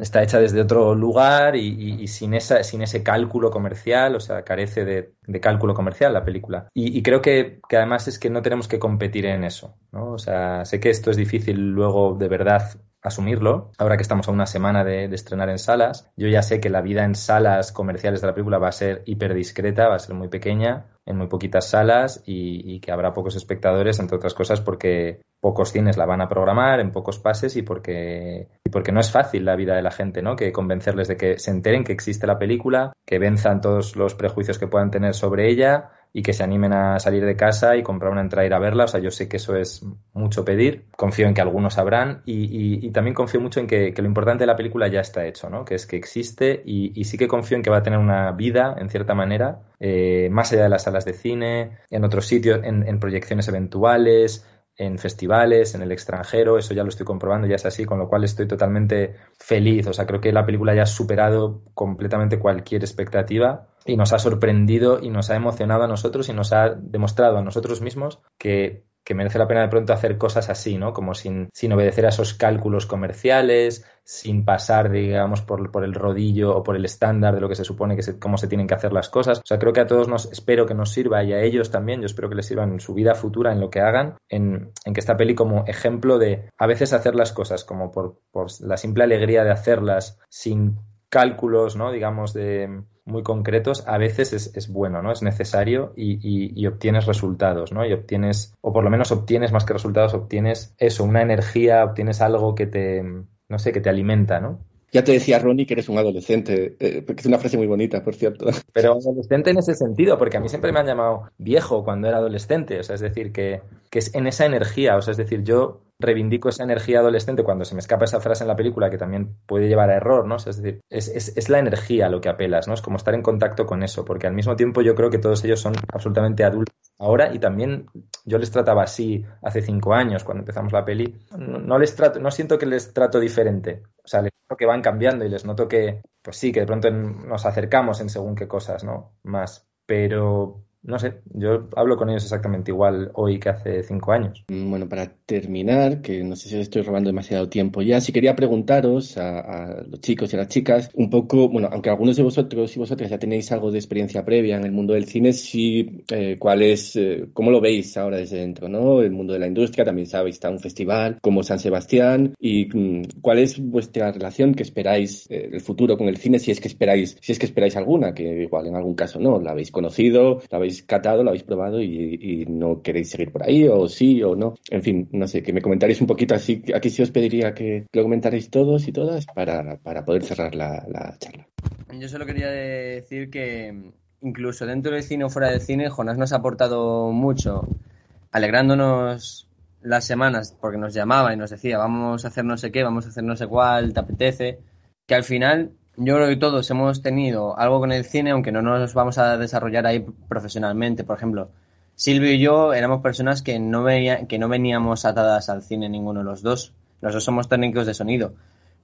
está hecha desde otro lugar y, sin, esa, sin ese cálculo comercial, o sea, carece de, de cálculo comercial la película. Y, y creo que, que, además es que no tenemos que competir en eso, ¿no? O sea, sé que esto es difícil luego de verdad asumirlo. Ahora que estamos a una semana de, estrenar en salas, yo ya sé que la vida en salas comerciales de la película va a ser hiper discreta, va a ser muy pequeña, en muy poquitas salas y, y, que habrá pocos espectadores, entre otras cosas porque pocos cines la van a programar en pocos pases y porque, y porque no es fácil la vida de la gente, ¿no? Que convencerles de que se enteren que existe la película, que venzan todos los prejuicios que puedan tener sobre ella y que se animen a salir de casa y comprar una entrada e ir a verla. O sea, yo sé que eso es mucho pedir. Confío en que algunos sabrán y, y, también confío mucho en que, que, lo importante de la película ya está hecho, ¿no? Que es que existe y, y sí que confío en que va a tener una vida, en cierta manera, eh, más allá de las salas de cine, en otros sitios, en, en proyecciones eventuales, en festivales, en el extranjero, eso ya lo estoy comprobando, ya es así, con lo cual estoy totalmente feliz. O sea, creo que la película ya ha superado completamente cualquier expectativa y nos ha sorprendido y nos ha emocionado a nosotros y nos ha demostrado a nosotros mismos que que merece la pena de pronto hacer cosas así, ¿no? Como sin, sin obedecer a esos cálculos comerciales, sin pasar, digamos, por, por, el rodillo o por el estándar de lo que se supone que se, cómo se tienen que hacer las cosas. O sea, creo que a todos nos espero que nos sirva y a ellos también, yo espero que les sirva en su vida futura, en lo que hagan, en, en que esta peli como ejemplo de a veces hacer las cosas como por, por la simple alegría de hacerlas sin cálculos, ¿no? Digamos, de muy concretos, a veces es, es bueno, ¿no? Es necesario y, y, y, obtienes resultados, ¿no? Y obtienes, o por lo menos obtienes más que resultados, obtienes eso, una energía, obtienes algo que te, no sé, que te alimenta, ¿no? Ya te decía Ronnie que eres un adolescente, eh, porque es una frase muy bonita, por cierto. Pero adolescente en ese sentido, porque a mí siempre me han llamado viejo cuando era adolescente, o sea, es decir, que, que es en esa energía, o sea, es decir, yo reivindico esa energía adolescente cuando se me escapa esa frase en la película que también puede llevar a error, ¿no? Es decir, es, es, es la energía lo que apelas, ¿no? Es como estar en contacto con eso, porque al mismo tiempo yo creo que todos ellos son absolutamente adultos ahora y también yo les trataba así hace cinco años cuando empezamos la peli. No, les trato, no siento que les trato diferente. O sea, les noto que van cambiando y les noto que, pues sí, que de pronto nos acercamos en según qué cosas, ¿no? Más. Pero no sé, yo hablo con ellos exactamente igual hoy que hace cinco años. Mm, Bueno, para terminar, que no sé si os estoy robando demasiado tiempo ya, sí quería preguntaros a, los chicos y a las chicas un poco, bueno, aunque algunos de vosotros y vosotras ya tenéis algo de experiencia previa en el mundo del cine, sí, eh, cuál es, eh, cómo lo veis ahora desde dentro, ¿no? El mundo de la industria, también sabéis, está un festival como San Sebastián y mm, cuál es vuestra relación que esperáis eh, el futuro con el cine, si es que esperáis, si es que esperáis alguna, que igual en algún caso no, la habéis conocido, la habéis catado, la habéis probado y, y no queréis seguir por ahí, o sí o no. En fin, no sé, que me comentaréis un poquito así. Aquí sí os pediría que lo comentaréis todos y todas para, para poder cerrar la, la charla. Yo solo quería decir que incluso dentro del cine o fuera del cine, Jonás nos ha aportado mucho, alegrándonos las semanas, porque nos llamaba y nos decía, vamos a hacer no sé qué, vamos a hacer no sé cuál, te apetece, que al final yo creo que todos hemos tenido algo con el cine, aunque no nos vamos a desarrollar ahí profesionalmente. Por ejemplo, Silvio y yo éramos personas que no, que no veníamos atadas al cine ninguno de los dos. Los dos somos técnicos de sonido.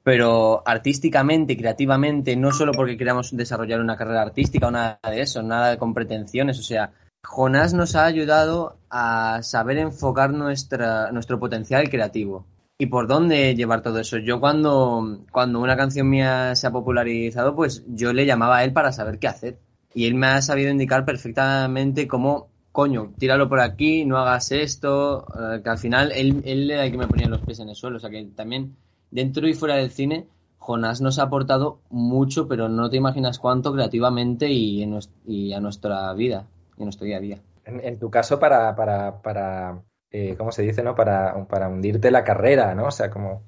Pero artísticamente, creativamente, no solo porque queramos desarrollar una carrera artística o nada de eso, nada con pretensiones. O sea, Jonás nos ha ayudado a saber enfocar nuestra, nuestro potencial creativo y por dónde llevar todo eso. Yo cuando, cuando una canción mía se ha popularizado, pues yo le llamaba a él para saber qué hacer. Y él me ha sabido indicar perfectamente cómo, coño, tíralo por aquí, no hagas esto, eh, que al final él, él era el que me ponía los pies en el suelo. O sea que también dentro y fuera del cine, Jonás nos ha aportado mucho, pero no te imaginas cuánto creativamente y, en a nuestra vida, y a nuestro día a día. En, en tu caso, para, para eh, ¿cómo se dice, no? Para, para hundirte la carrera, ¿no? O sea, como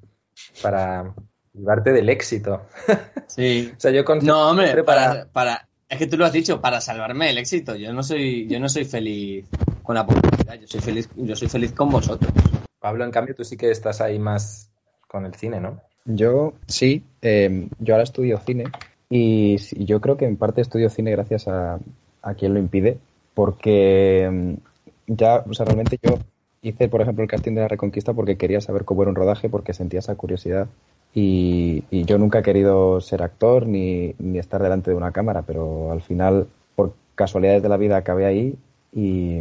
para llevarte del éxito. Sí. O sea, yo con No, hombre, para, para, es que tú lo has dicho, para salvarme el éxito. Yo no soy, yo no soy feliz con la publicidad, yo soy feliz, yo soy feliz con vosotros. Pablo, en cambio, tú sí que estás ahí más con el cine, ¿no? Yo sí, eh, yo ahora estudio cine y sí, yo creo que en parte estudio cine gracias a, a quien lo impide, porque mm, ya, o sea, realmente yo hice, por ejemplo, el casting de la Reconquista porque quería saber cómo era un rodaje, porque sentía esa curiosidad. Y, yo nunca he querido ser actor ni, ni estar delante de una cámara, pero al final, por casualidades de la vida, acabé ahí y,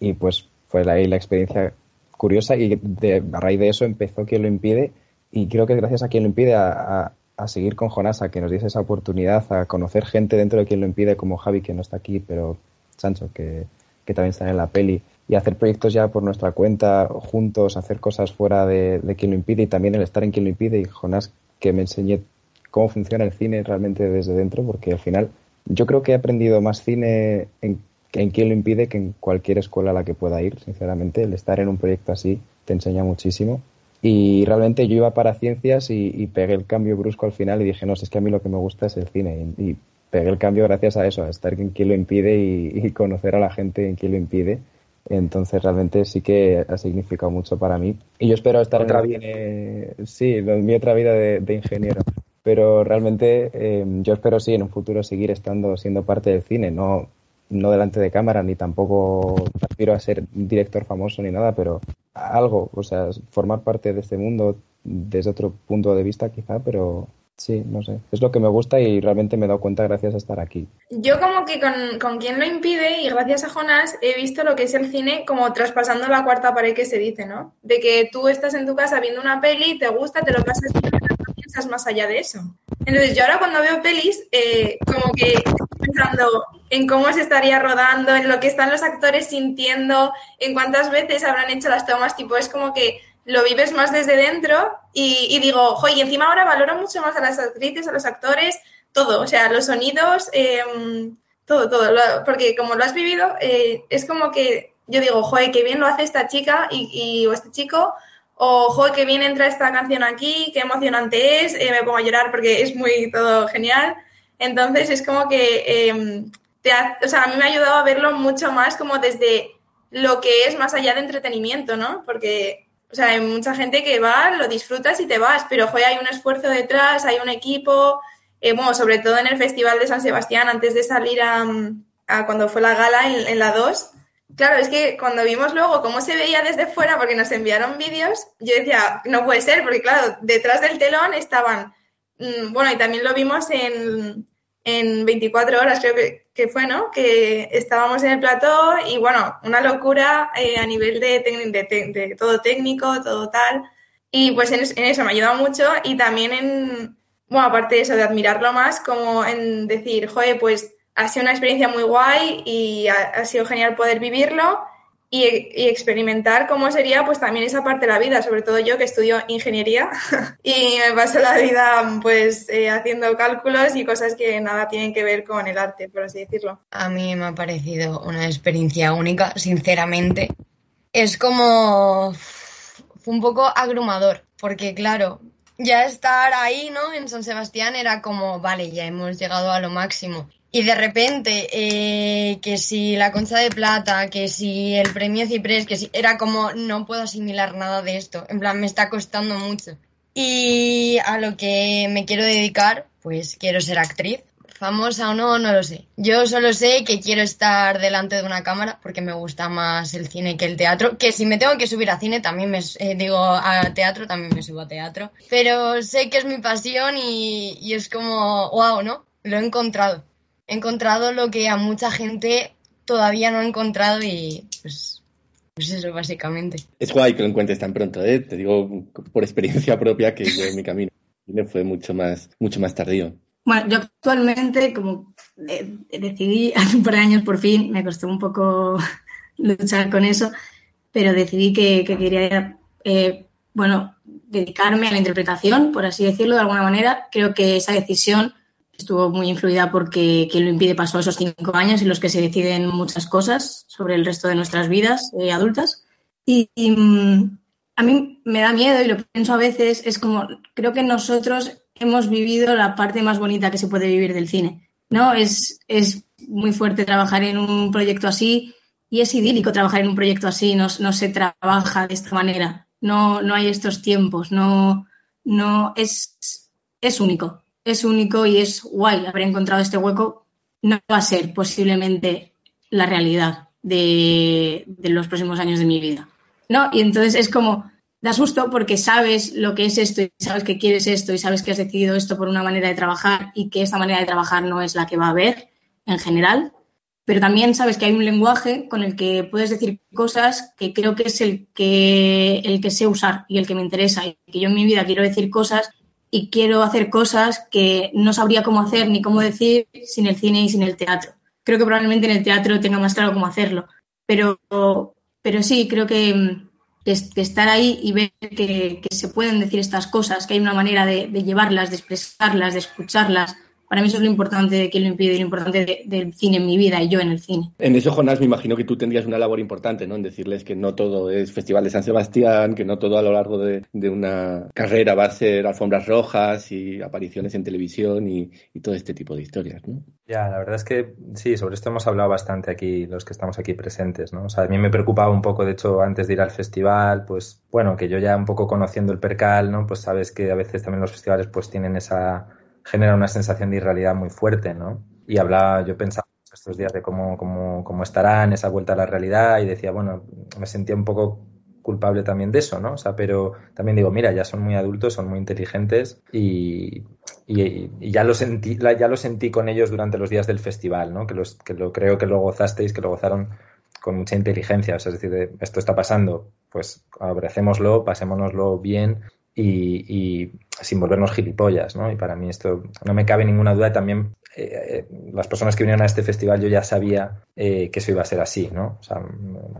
y pues fue ahí la experiencia curiosa y de, a raíz de eso empezó quien lo impide. Y creo que gracias a quien lo impide a, a- seguir con Jonás, a que nos diese esa oportunidad, a conocer gente dentro de quien lo impide, como Javi, que no está aquí, pero Sancho, que, que también está en la peli, y hacer proyectos ya por nuestra cuenta, juntos, hacer cosas fuera de, de quien lo impide y también el estar en quien lo impide, y Jonás, que me enseñé cómo funciona el cine realmente desde dentro, porque al final yo creo que he aprendido más cine en, en quien lo impide que en cualquier escuela a la que pueda ir, sinceramente. El estar en un proyecto así te enseña muchísimo. Y realmente yo iba para ciencias y, y pegué el cambio brusco al final y dije, no, es que a mí lo que me gusta es el cine. Y, y pegué el cambio gracias a eso, a estar en quien lo impide y, y conocer a la gente en quien lo impide. Entonces realmente sí que ha significado mucho para mí. Y yo espero estar Otra en el cine, sí, mi otra vida de, de ingeniero. Pero realmente eh, yo espero sí en un futuro seguir estando, siendo parte del cine, no, no delante de cámara, ni tampoco aspiro a ser director famoso ni nada, pero algo, o sea, formar parte de este mundo desde otro punto de vista quizá, pero sí, no sé, es lo que me gusta y realmente me he dado cuenta gracias a estar aquí. Yo como que con, con quien lo impide y gracias a Jonás he visto lo que es el cine como traspasando la cuarta pared que se dice, ¿no? De que tú estás en tu casa viendo una peli, te gusta, te lo pasas bien, pero no piensas más allá de eso. Entonces yo ahora cuando veo pelis, eh, como que estoy pensando en cómo se estaría rodando, en lo que están los actores sintiendo, en cuántas veces habrán hecho las tomas, tipo, es como que lo vives más desde dentro y, digo, jo, y encima ahora valoro mucho más a las actrices, a los actores, todo, o sea, los sonidos, eh, todo, todo, porque como lo has vivido, eh, es como que yo digo, joder, qué bien lo hace esta chica y, o este chico, o joder, qué bien entra esta canción aquí, qué emocionante es, eh, me pongo a llorar porque es muy todo genial. Entonces es como que, eh, te o sea, a mí me ha ayudado a verlo mucho más como desde lo que es más allá de entretenimiento, ¿no? Porque, O sea, hay mucha gente que va, lo disfrutas y te vas, pero joder, hay un esfuerzo detrás, hay un equipo, eh, bueno, sobre todo en el Festival de San Sebastián, antes de salir a, cuando fue la gala en, en la 2. Claro, es que cuando vimos luego cómo se veía desde fuera, porque nos enviaron vídeos, yo decía, no puede ser, porque claro, detrás del telón estaban, mm, bueno, y también lo vimos en, en 24 horas, creo que, que fue, ¿no? Que estábamos en el plató y bueno, una locura eh, a nivel de, de, te- de todo técnico, todo tal. Y pues en, en eso me ayudado mucho y también en, bueno, aparte de eso, de admirarlo más, como en decir, joder, pues ha sido una experiencia muy guay y ha, ha sido genial poder vivirlo y, experimentar cómo sería pues también esa parte de la vida, sobre todo yo que estudio ingeniería y me paso la vida pues eh, haciendo cálculos y cosas que nada tienen que ver con el arte, por así decirlo. A mí me ha parecido una experiencia única, sinceramente. Es como... Fue un poco abrumador, porque claro, ya estar ahí, ¿no? En San Sebastián era como, vale, ya hemos llegado a lo máximo. Y de repente, eh, que si la concha de plata, que si el premio Ciprés, que si era como, no puedo asimilar nada de esto. En plan, me está costando mucho. Y a lo que me quiero dedicar, pues quiero ser actriz. Famosa o no, no lo sé. Yo solo sé que quiero estar delante de una cámara porque me gusta más el cine que el teatro. Que si me tengo que subir a cine, también me eh, digo a teatro, también me subo a teatro. Pero sé que es mi pasión y, y es como, wow, ¿no? Lo he encontrado. He encontrado lo que a mucha gente todavía no ha encontrado y pues, pues eso básicamente. Es guay que lo encuentres tan pronto, ¿eh? Te digo por experiencia propia que yo en mi camino fue mucho más, mucho más tardío. Bueno, yo actualmente, como eh, decidí hace un par de años por fin, me costó un poco luchar con eso, pero decidí que, que quería, eh, bueno, dedicarme a la interpretación, por así decirlo de alguna manera. Creo que esa decisión estuvo muy influida porque quien lo impide pasó esos cinco años en los que se deciden muchas cosas sobre el resto de nuestras vidas eh, adultas. Y, y, mm, a mí me da miedo y lo pienso a veces, es como, creo que nosotros hemos vivido la parte más bonita que se puede vivir del cine, ¿no? Es, es muy fuerte trabajar en un proyecto así y es idílico trabajar en un proyecto así, no, no se trabaja de esta manera, no, no hay estos tiempos, no, no, es, es único, es único y es guay haber encontrado este hueco, no va a ser posiblemente la realidad de, los próximos años de mi vida, ¿no? Y entonces es como, da susto porque sabes lo que es esto y sabes que quieres esto y sabes que has decidido esto por una manera de trabajar y que esta manera de trabajar no es la que va a haber en general, pero también sabes que hay un lenguaje con el que puedes decir cosas que creo que es el que, el que sé usar y el que me interesa y que yo en mi vida quiero decir cosas y quiero hacer cosas que no sabría cómo hacer ni cómo decir sin el cine y sin el teatro. Creo que probablemente en el teatro tenga más claro cómo hacerlo, pero, pero sí, creo que, estar ahí y ver que, se pueden decir estas cosas, que hay una manera de, llevarlas, de expresarlas, de escucharlas. Para mí eso es lo importante de quien lo impide y lo importante de, del cine en mi vida y yo en el cine. En eso, Jonás, me imagino que tú tendrías una labor importante, ¿no? En decirles que no todo es Festival de San Sebastián, que no todo a lo largo de, de una carrera va a ser alfombras rojas y apariciones en televisión y, y, todo este tipo de historias, ¿no? Ya, la verdad es que sí, sobre esto hemos hablado bastante aquí, los que estamos aquí presentes, ¿no? O sea, a mí me preocupaba un poco, de hecho, antes de ir al festival, pues, bueno, que yo ya un poco conociendo el percal, ¿no? Pues sabes que a veces también los festivales pues tienen esa genera una sensación de irrealidad muy fuerte, ¿no? Y hablaba, yo pensaba estos días de cómo, cómo, cómo estará en esa vuelta a la realidad y decía, bueno, me sentía un poco culpable también de eso, ¿no? O sea, pero también digo, mira, ya son muy adultos, son muy inteligentes y, y, y ya, lo sentí, ya lo sentí con ellos durante los días del festival, ¿no? Que, los, que lo creo que lo gozasteis, que lo gozaron con mucha inteligencia, o sea, es decir, de, esto está pasando, pues abracémoslo, pasémonoslo bien y, sin volvernos gilipollas, ¿no? Y para mí esto no me cabe ninguna duda. También eh, las personas que vinieron a este festival yo ya sabía eh, que eso iba a ser así, ¿no? O sea,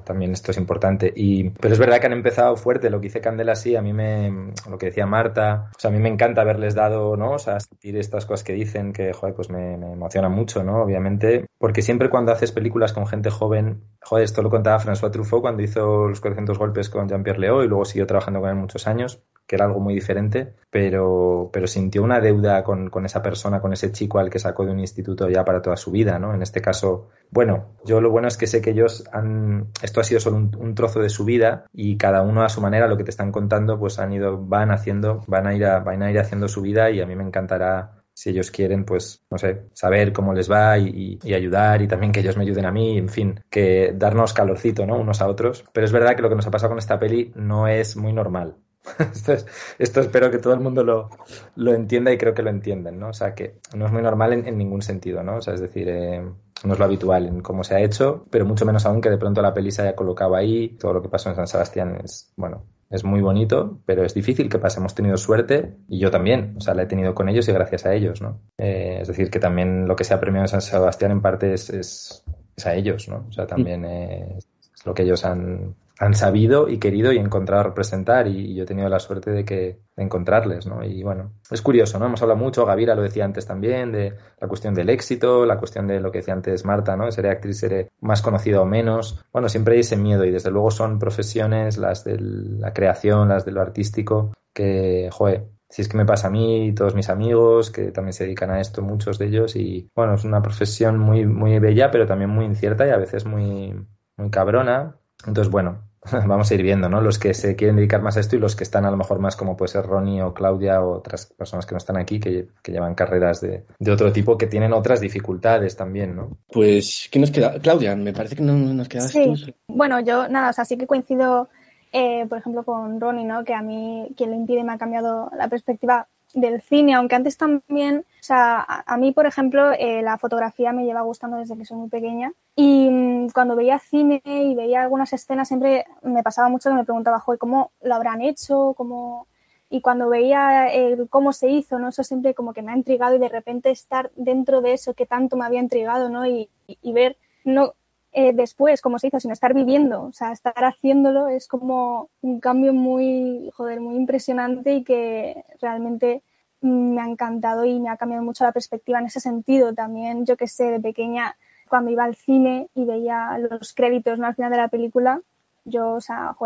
también esto es importante. Y, pero es verdad que han empezado fuerte. Lo que hice Candela sí, a mí me, lo que decía Marta, o sea, a mí me encanta haberles dado, ¿no? O sea, sentir estas cosas que dicen que, joder, pues me, emociona mucho, ¿no? Obviamente, porque siempre cuando haces películas con gente joven, joder, esto lo contaba François Truffaut cuando hizo Los 400 golpes con Jean-Pierre Léaud y luego siguió trabajando con él muchos años que era algo muy diferente, pero, pero sintió una deuda con, con, esa persona, con ese chico al que sacó de un instituto ya para toda su vida, ¿no? En este caso, bueno, yo lo bueno es que sé que ellos han, esto ha sido solo un, trozo de su vida y cada uno a su manera, lo que te están contando, pues han ido, van haciendo, van a ir, a, van a ir haciendo su vida y a mí me encantará si ellos quieren, pues, no sé, saber cómo les va y, y, ayudar y también que ellos me ayuden a mí, en fin, que darnos calorcito, ¿no? Unos a otros. Pero es verdad que lo que nos ha pasado con esta peli no es muy normal. esto, es, esto, espero que todo el mundo lo, lo, entienda y creo que lo entienden, ¿no? O sea, que no es muy normal en, en ningún sentido, ¿no? O sea, es decir, eh, no es lo habitual en cómo se ha hecho, pero mucho menos aún que de pronto la peli se haya colocado ahí. Todo lo que pasó en San Sebastián es, bueno, es muy bonito, pero es difícil que pase. Hemos tenido suerte y yo también, o sea, la he tenido con ellos y gracias a ellos, ¿no? Eh, es decir, que también lo que se ha premiado en San Sebastián en parte es, es, es a ellos, ¿no? O sea, también es lo que ellos han, han sabido y querido y encontrado representar y, yo he tenido la suerte de que de encontrarles, ¿no? Y bueno, es curioso, ¿no? Hemos hablado mucho, Gavira lo decía antes también, de la cuestión del éxito, la cuestión de lo que decía antes Marta, ¿no? Seré actriz, seré más conocida o menos. Bueno, siempre hay ese miedo y desde luego son profesiones, las de la creación, las de lo artístico, que, joder, si es que me pasa a mí y todos mis amigos que también se dedican a esto, muchos de ellos, y bueno, es una profesión muy, muy bella, pero también muy incierta y a veces muy, muy cabrona. Entonces, bueno, vamos a ir viendo, ¿no? Los que se quieren dedicar más a esto y los que están a lo mejor más como puede ser Ronnie o Claudia o otras personas que no están aquí, que, que llevan carreras de, de, otro tipo, que tienen otras dificultades también, ¿no? Pues, ¿qué nos queda? Claudia, me parece que no nos quedabas sí. tú. Bueno, yo, nada, o sea, sí que coincido, eh, por ejemplo, con Ronnie, ¿no? Que a mí, quien lo impide, me ha cambiado la perspectiva del cine, aunque antes también, o sea, a, a mí, por ejemplo, eh, la fotografía me lleva gustando desde que soy muy pequeña y mmm, cuando veía cine y veía algunas escenas siempre me pasaba mucho que me preguntaba, joder, ¿cómo lo habrán hecho? ¿Cómo...? Y cuando veía el cómo se hizo, ¿no? Eso siempre como que me ha intrigado y de repente estar dentro de eso que tanto me había intrigado, ¿no? Y, y, y ver, no eh, después cómo se hizo, sino estar viviendo, o sea, estar haciéndolo es como un cambio muy, joder, muy impresionante y que realmente me ha encantado y me ha cambiado mucho la perspectiva en ese sentido. También, yo que sé, de pequeña, cuando iba al cine y veía los créditos ¿no? al final de la película, yo, o sea,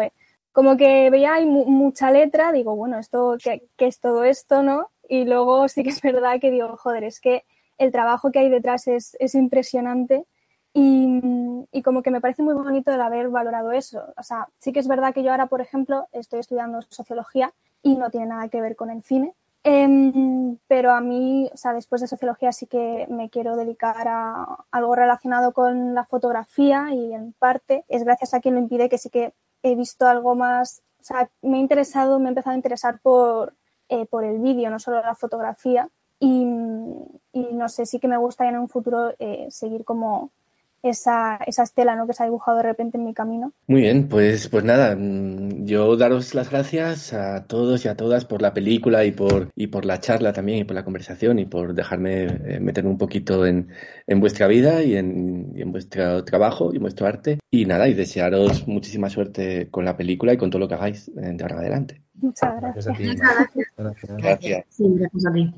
como que veía hay mucha letra, digo, bueno, esto, ¿qué, ¿qué, es todo esto, no? Y luego sí que es verdad que digo, joder, es que el trabajo que hay detrás es, es impresionante y, y, como que me parece muy bonito el haber valorado eso. O sea, sí que es verdad que yo ahora, por ejemplo, estoy estudiando sociología y no tiene nada que ver con el cine. Eh, pero a mí, o sea, después de sociología sí que me quiero dedicar a algo relacionado con la fotografía y en parte es gracias a quien lo impide que sí que he visto algo más, o sea, me he interesado, me he empezado a interesar por, eh, por el vídeo, no solo la fotografía. Y, y, no sé, sí que me gustaría en un futuro eh, seguir como esa, esa estela ¿no? que se ha dibujado de repente en mi camino. Muy bien, pues, pues nada, yo daros las gracias a todos y a todas por la película y por, y por la charla también y por la conversación y por dejarme eh, meterme un poquito en, en vuestra vida y en, y en, vuestro trabajo y en vuestro arte. Y nada, y desearos muchísima suerte con la película y con todo lo que hagáis de ahora en adelante. Muchas gracias. Muchas gracias. Gracias. Sí, gracias a ti.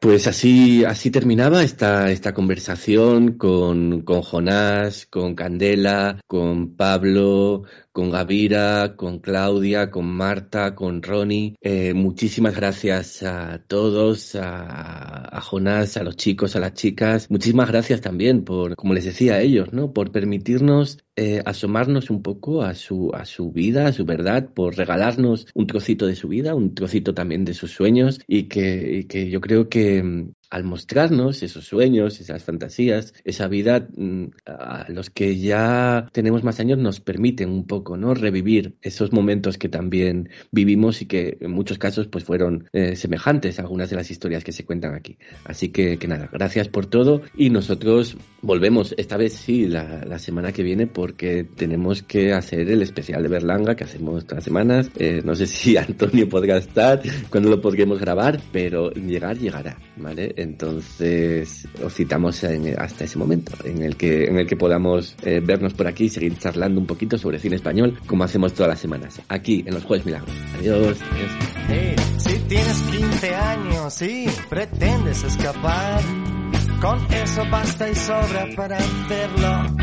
Pues así, así terminaba esta, esta conversación con, con Jonás, con Candela, con Pablo, con Gavira, con Claudia, con Marta, con Ronnie. Eh, muchísimas gracias a todos, a, Jonás, a los chicos, a las chicas. Muchísimas gracias también por, como les decía a ellos, ¿no? Por permitirnos eh, asomarnos un poco a su, a su vida, a su verdad, por regalarnos un trocito de su vida, un trocito también de sus sueños y que, y que yo creo que al mostrarnos esos sueños, esas fantasías, esa vida a los que ya tenemos más años nos permiten un poco, ¿no? Revivir esos momentos que también vivimos y que en muchos casos pues fueron eh, semejantes a algunas de las historias que se cuentan aquí. Así que, que nada, gracias por todo y nosotros volvemos, esta vez sí, la, la, semana que viene porque tenemos que hacer el especial de Berlanga que hacemos todas las semanas. Eh, no sé si Antonio podrá estar, cuando lo podremos grabar, pero llegar llegará, ¿vale? Entonces os citamos en, hasta ese momento en el que, en el que podamos eh, vernos por aquí y seguir charlando un poquito sobre cine español como hacemos todas las semanas, aquí en los Jueves Milagros. Adiós. adiós. Hey, si tienes 15 años y pretendes escapar, con eso basta y sobra para hacerlo.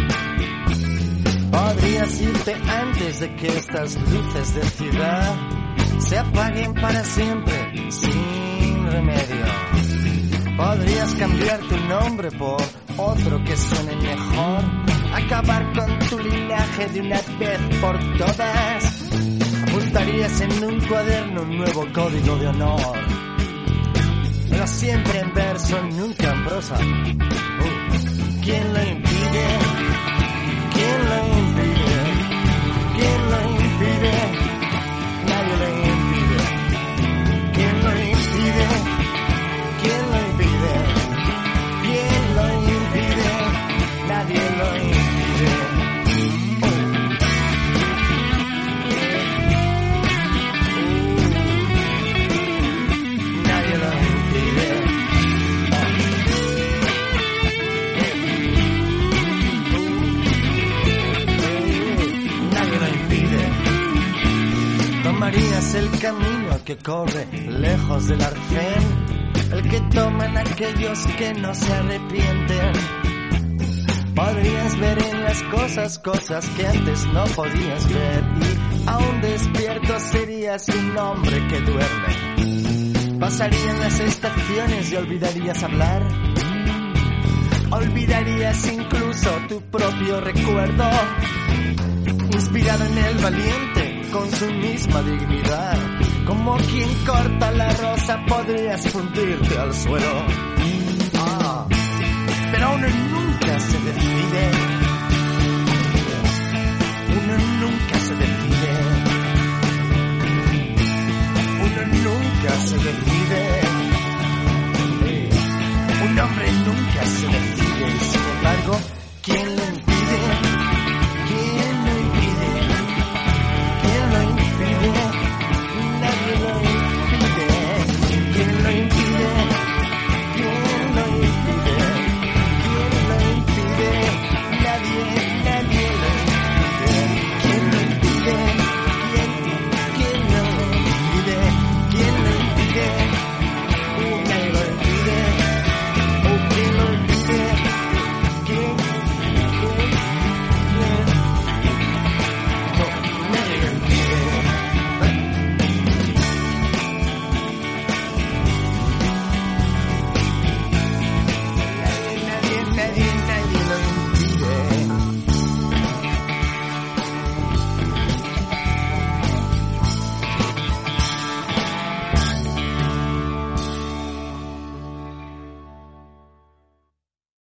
Podrías irte antes de que estas luces de ciudad se apaguen para siempre sin remedio. Podrías cambiar tu nombre por otro que suene mejor, acabar con tu linaje de una vez por todas. Apuntarías en un cuaderno un nuevo código de honor, pero siempre en verso, nunca en prosa. Uh, ¿Quién lo impide? ¿Quién lo impide? ¿Quién lo impide? El camino que corre lejos del arcén, el que toman aquellos que no se arrepienten. Podrías ver en las cosas cosas que antes no podías ver y aún despierto serías un hombre que duerme. Pasarían las estaciones y olvidarías hablar. Olvidarías incluso tu propio recuerdo. Inspirado en el valiente con su misma dignidad. Como quien corta la rosa podrías fundirte al suelo. Ah. Pero uno nunca se decide. Uno nunca se decide. Uno nunca se decide. Un hombre nunca se decide. Sin embargo, ¿quién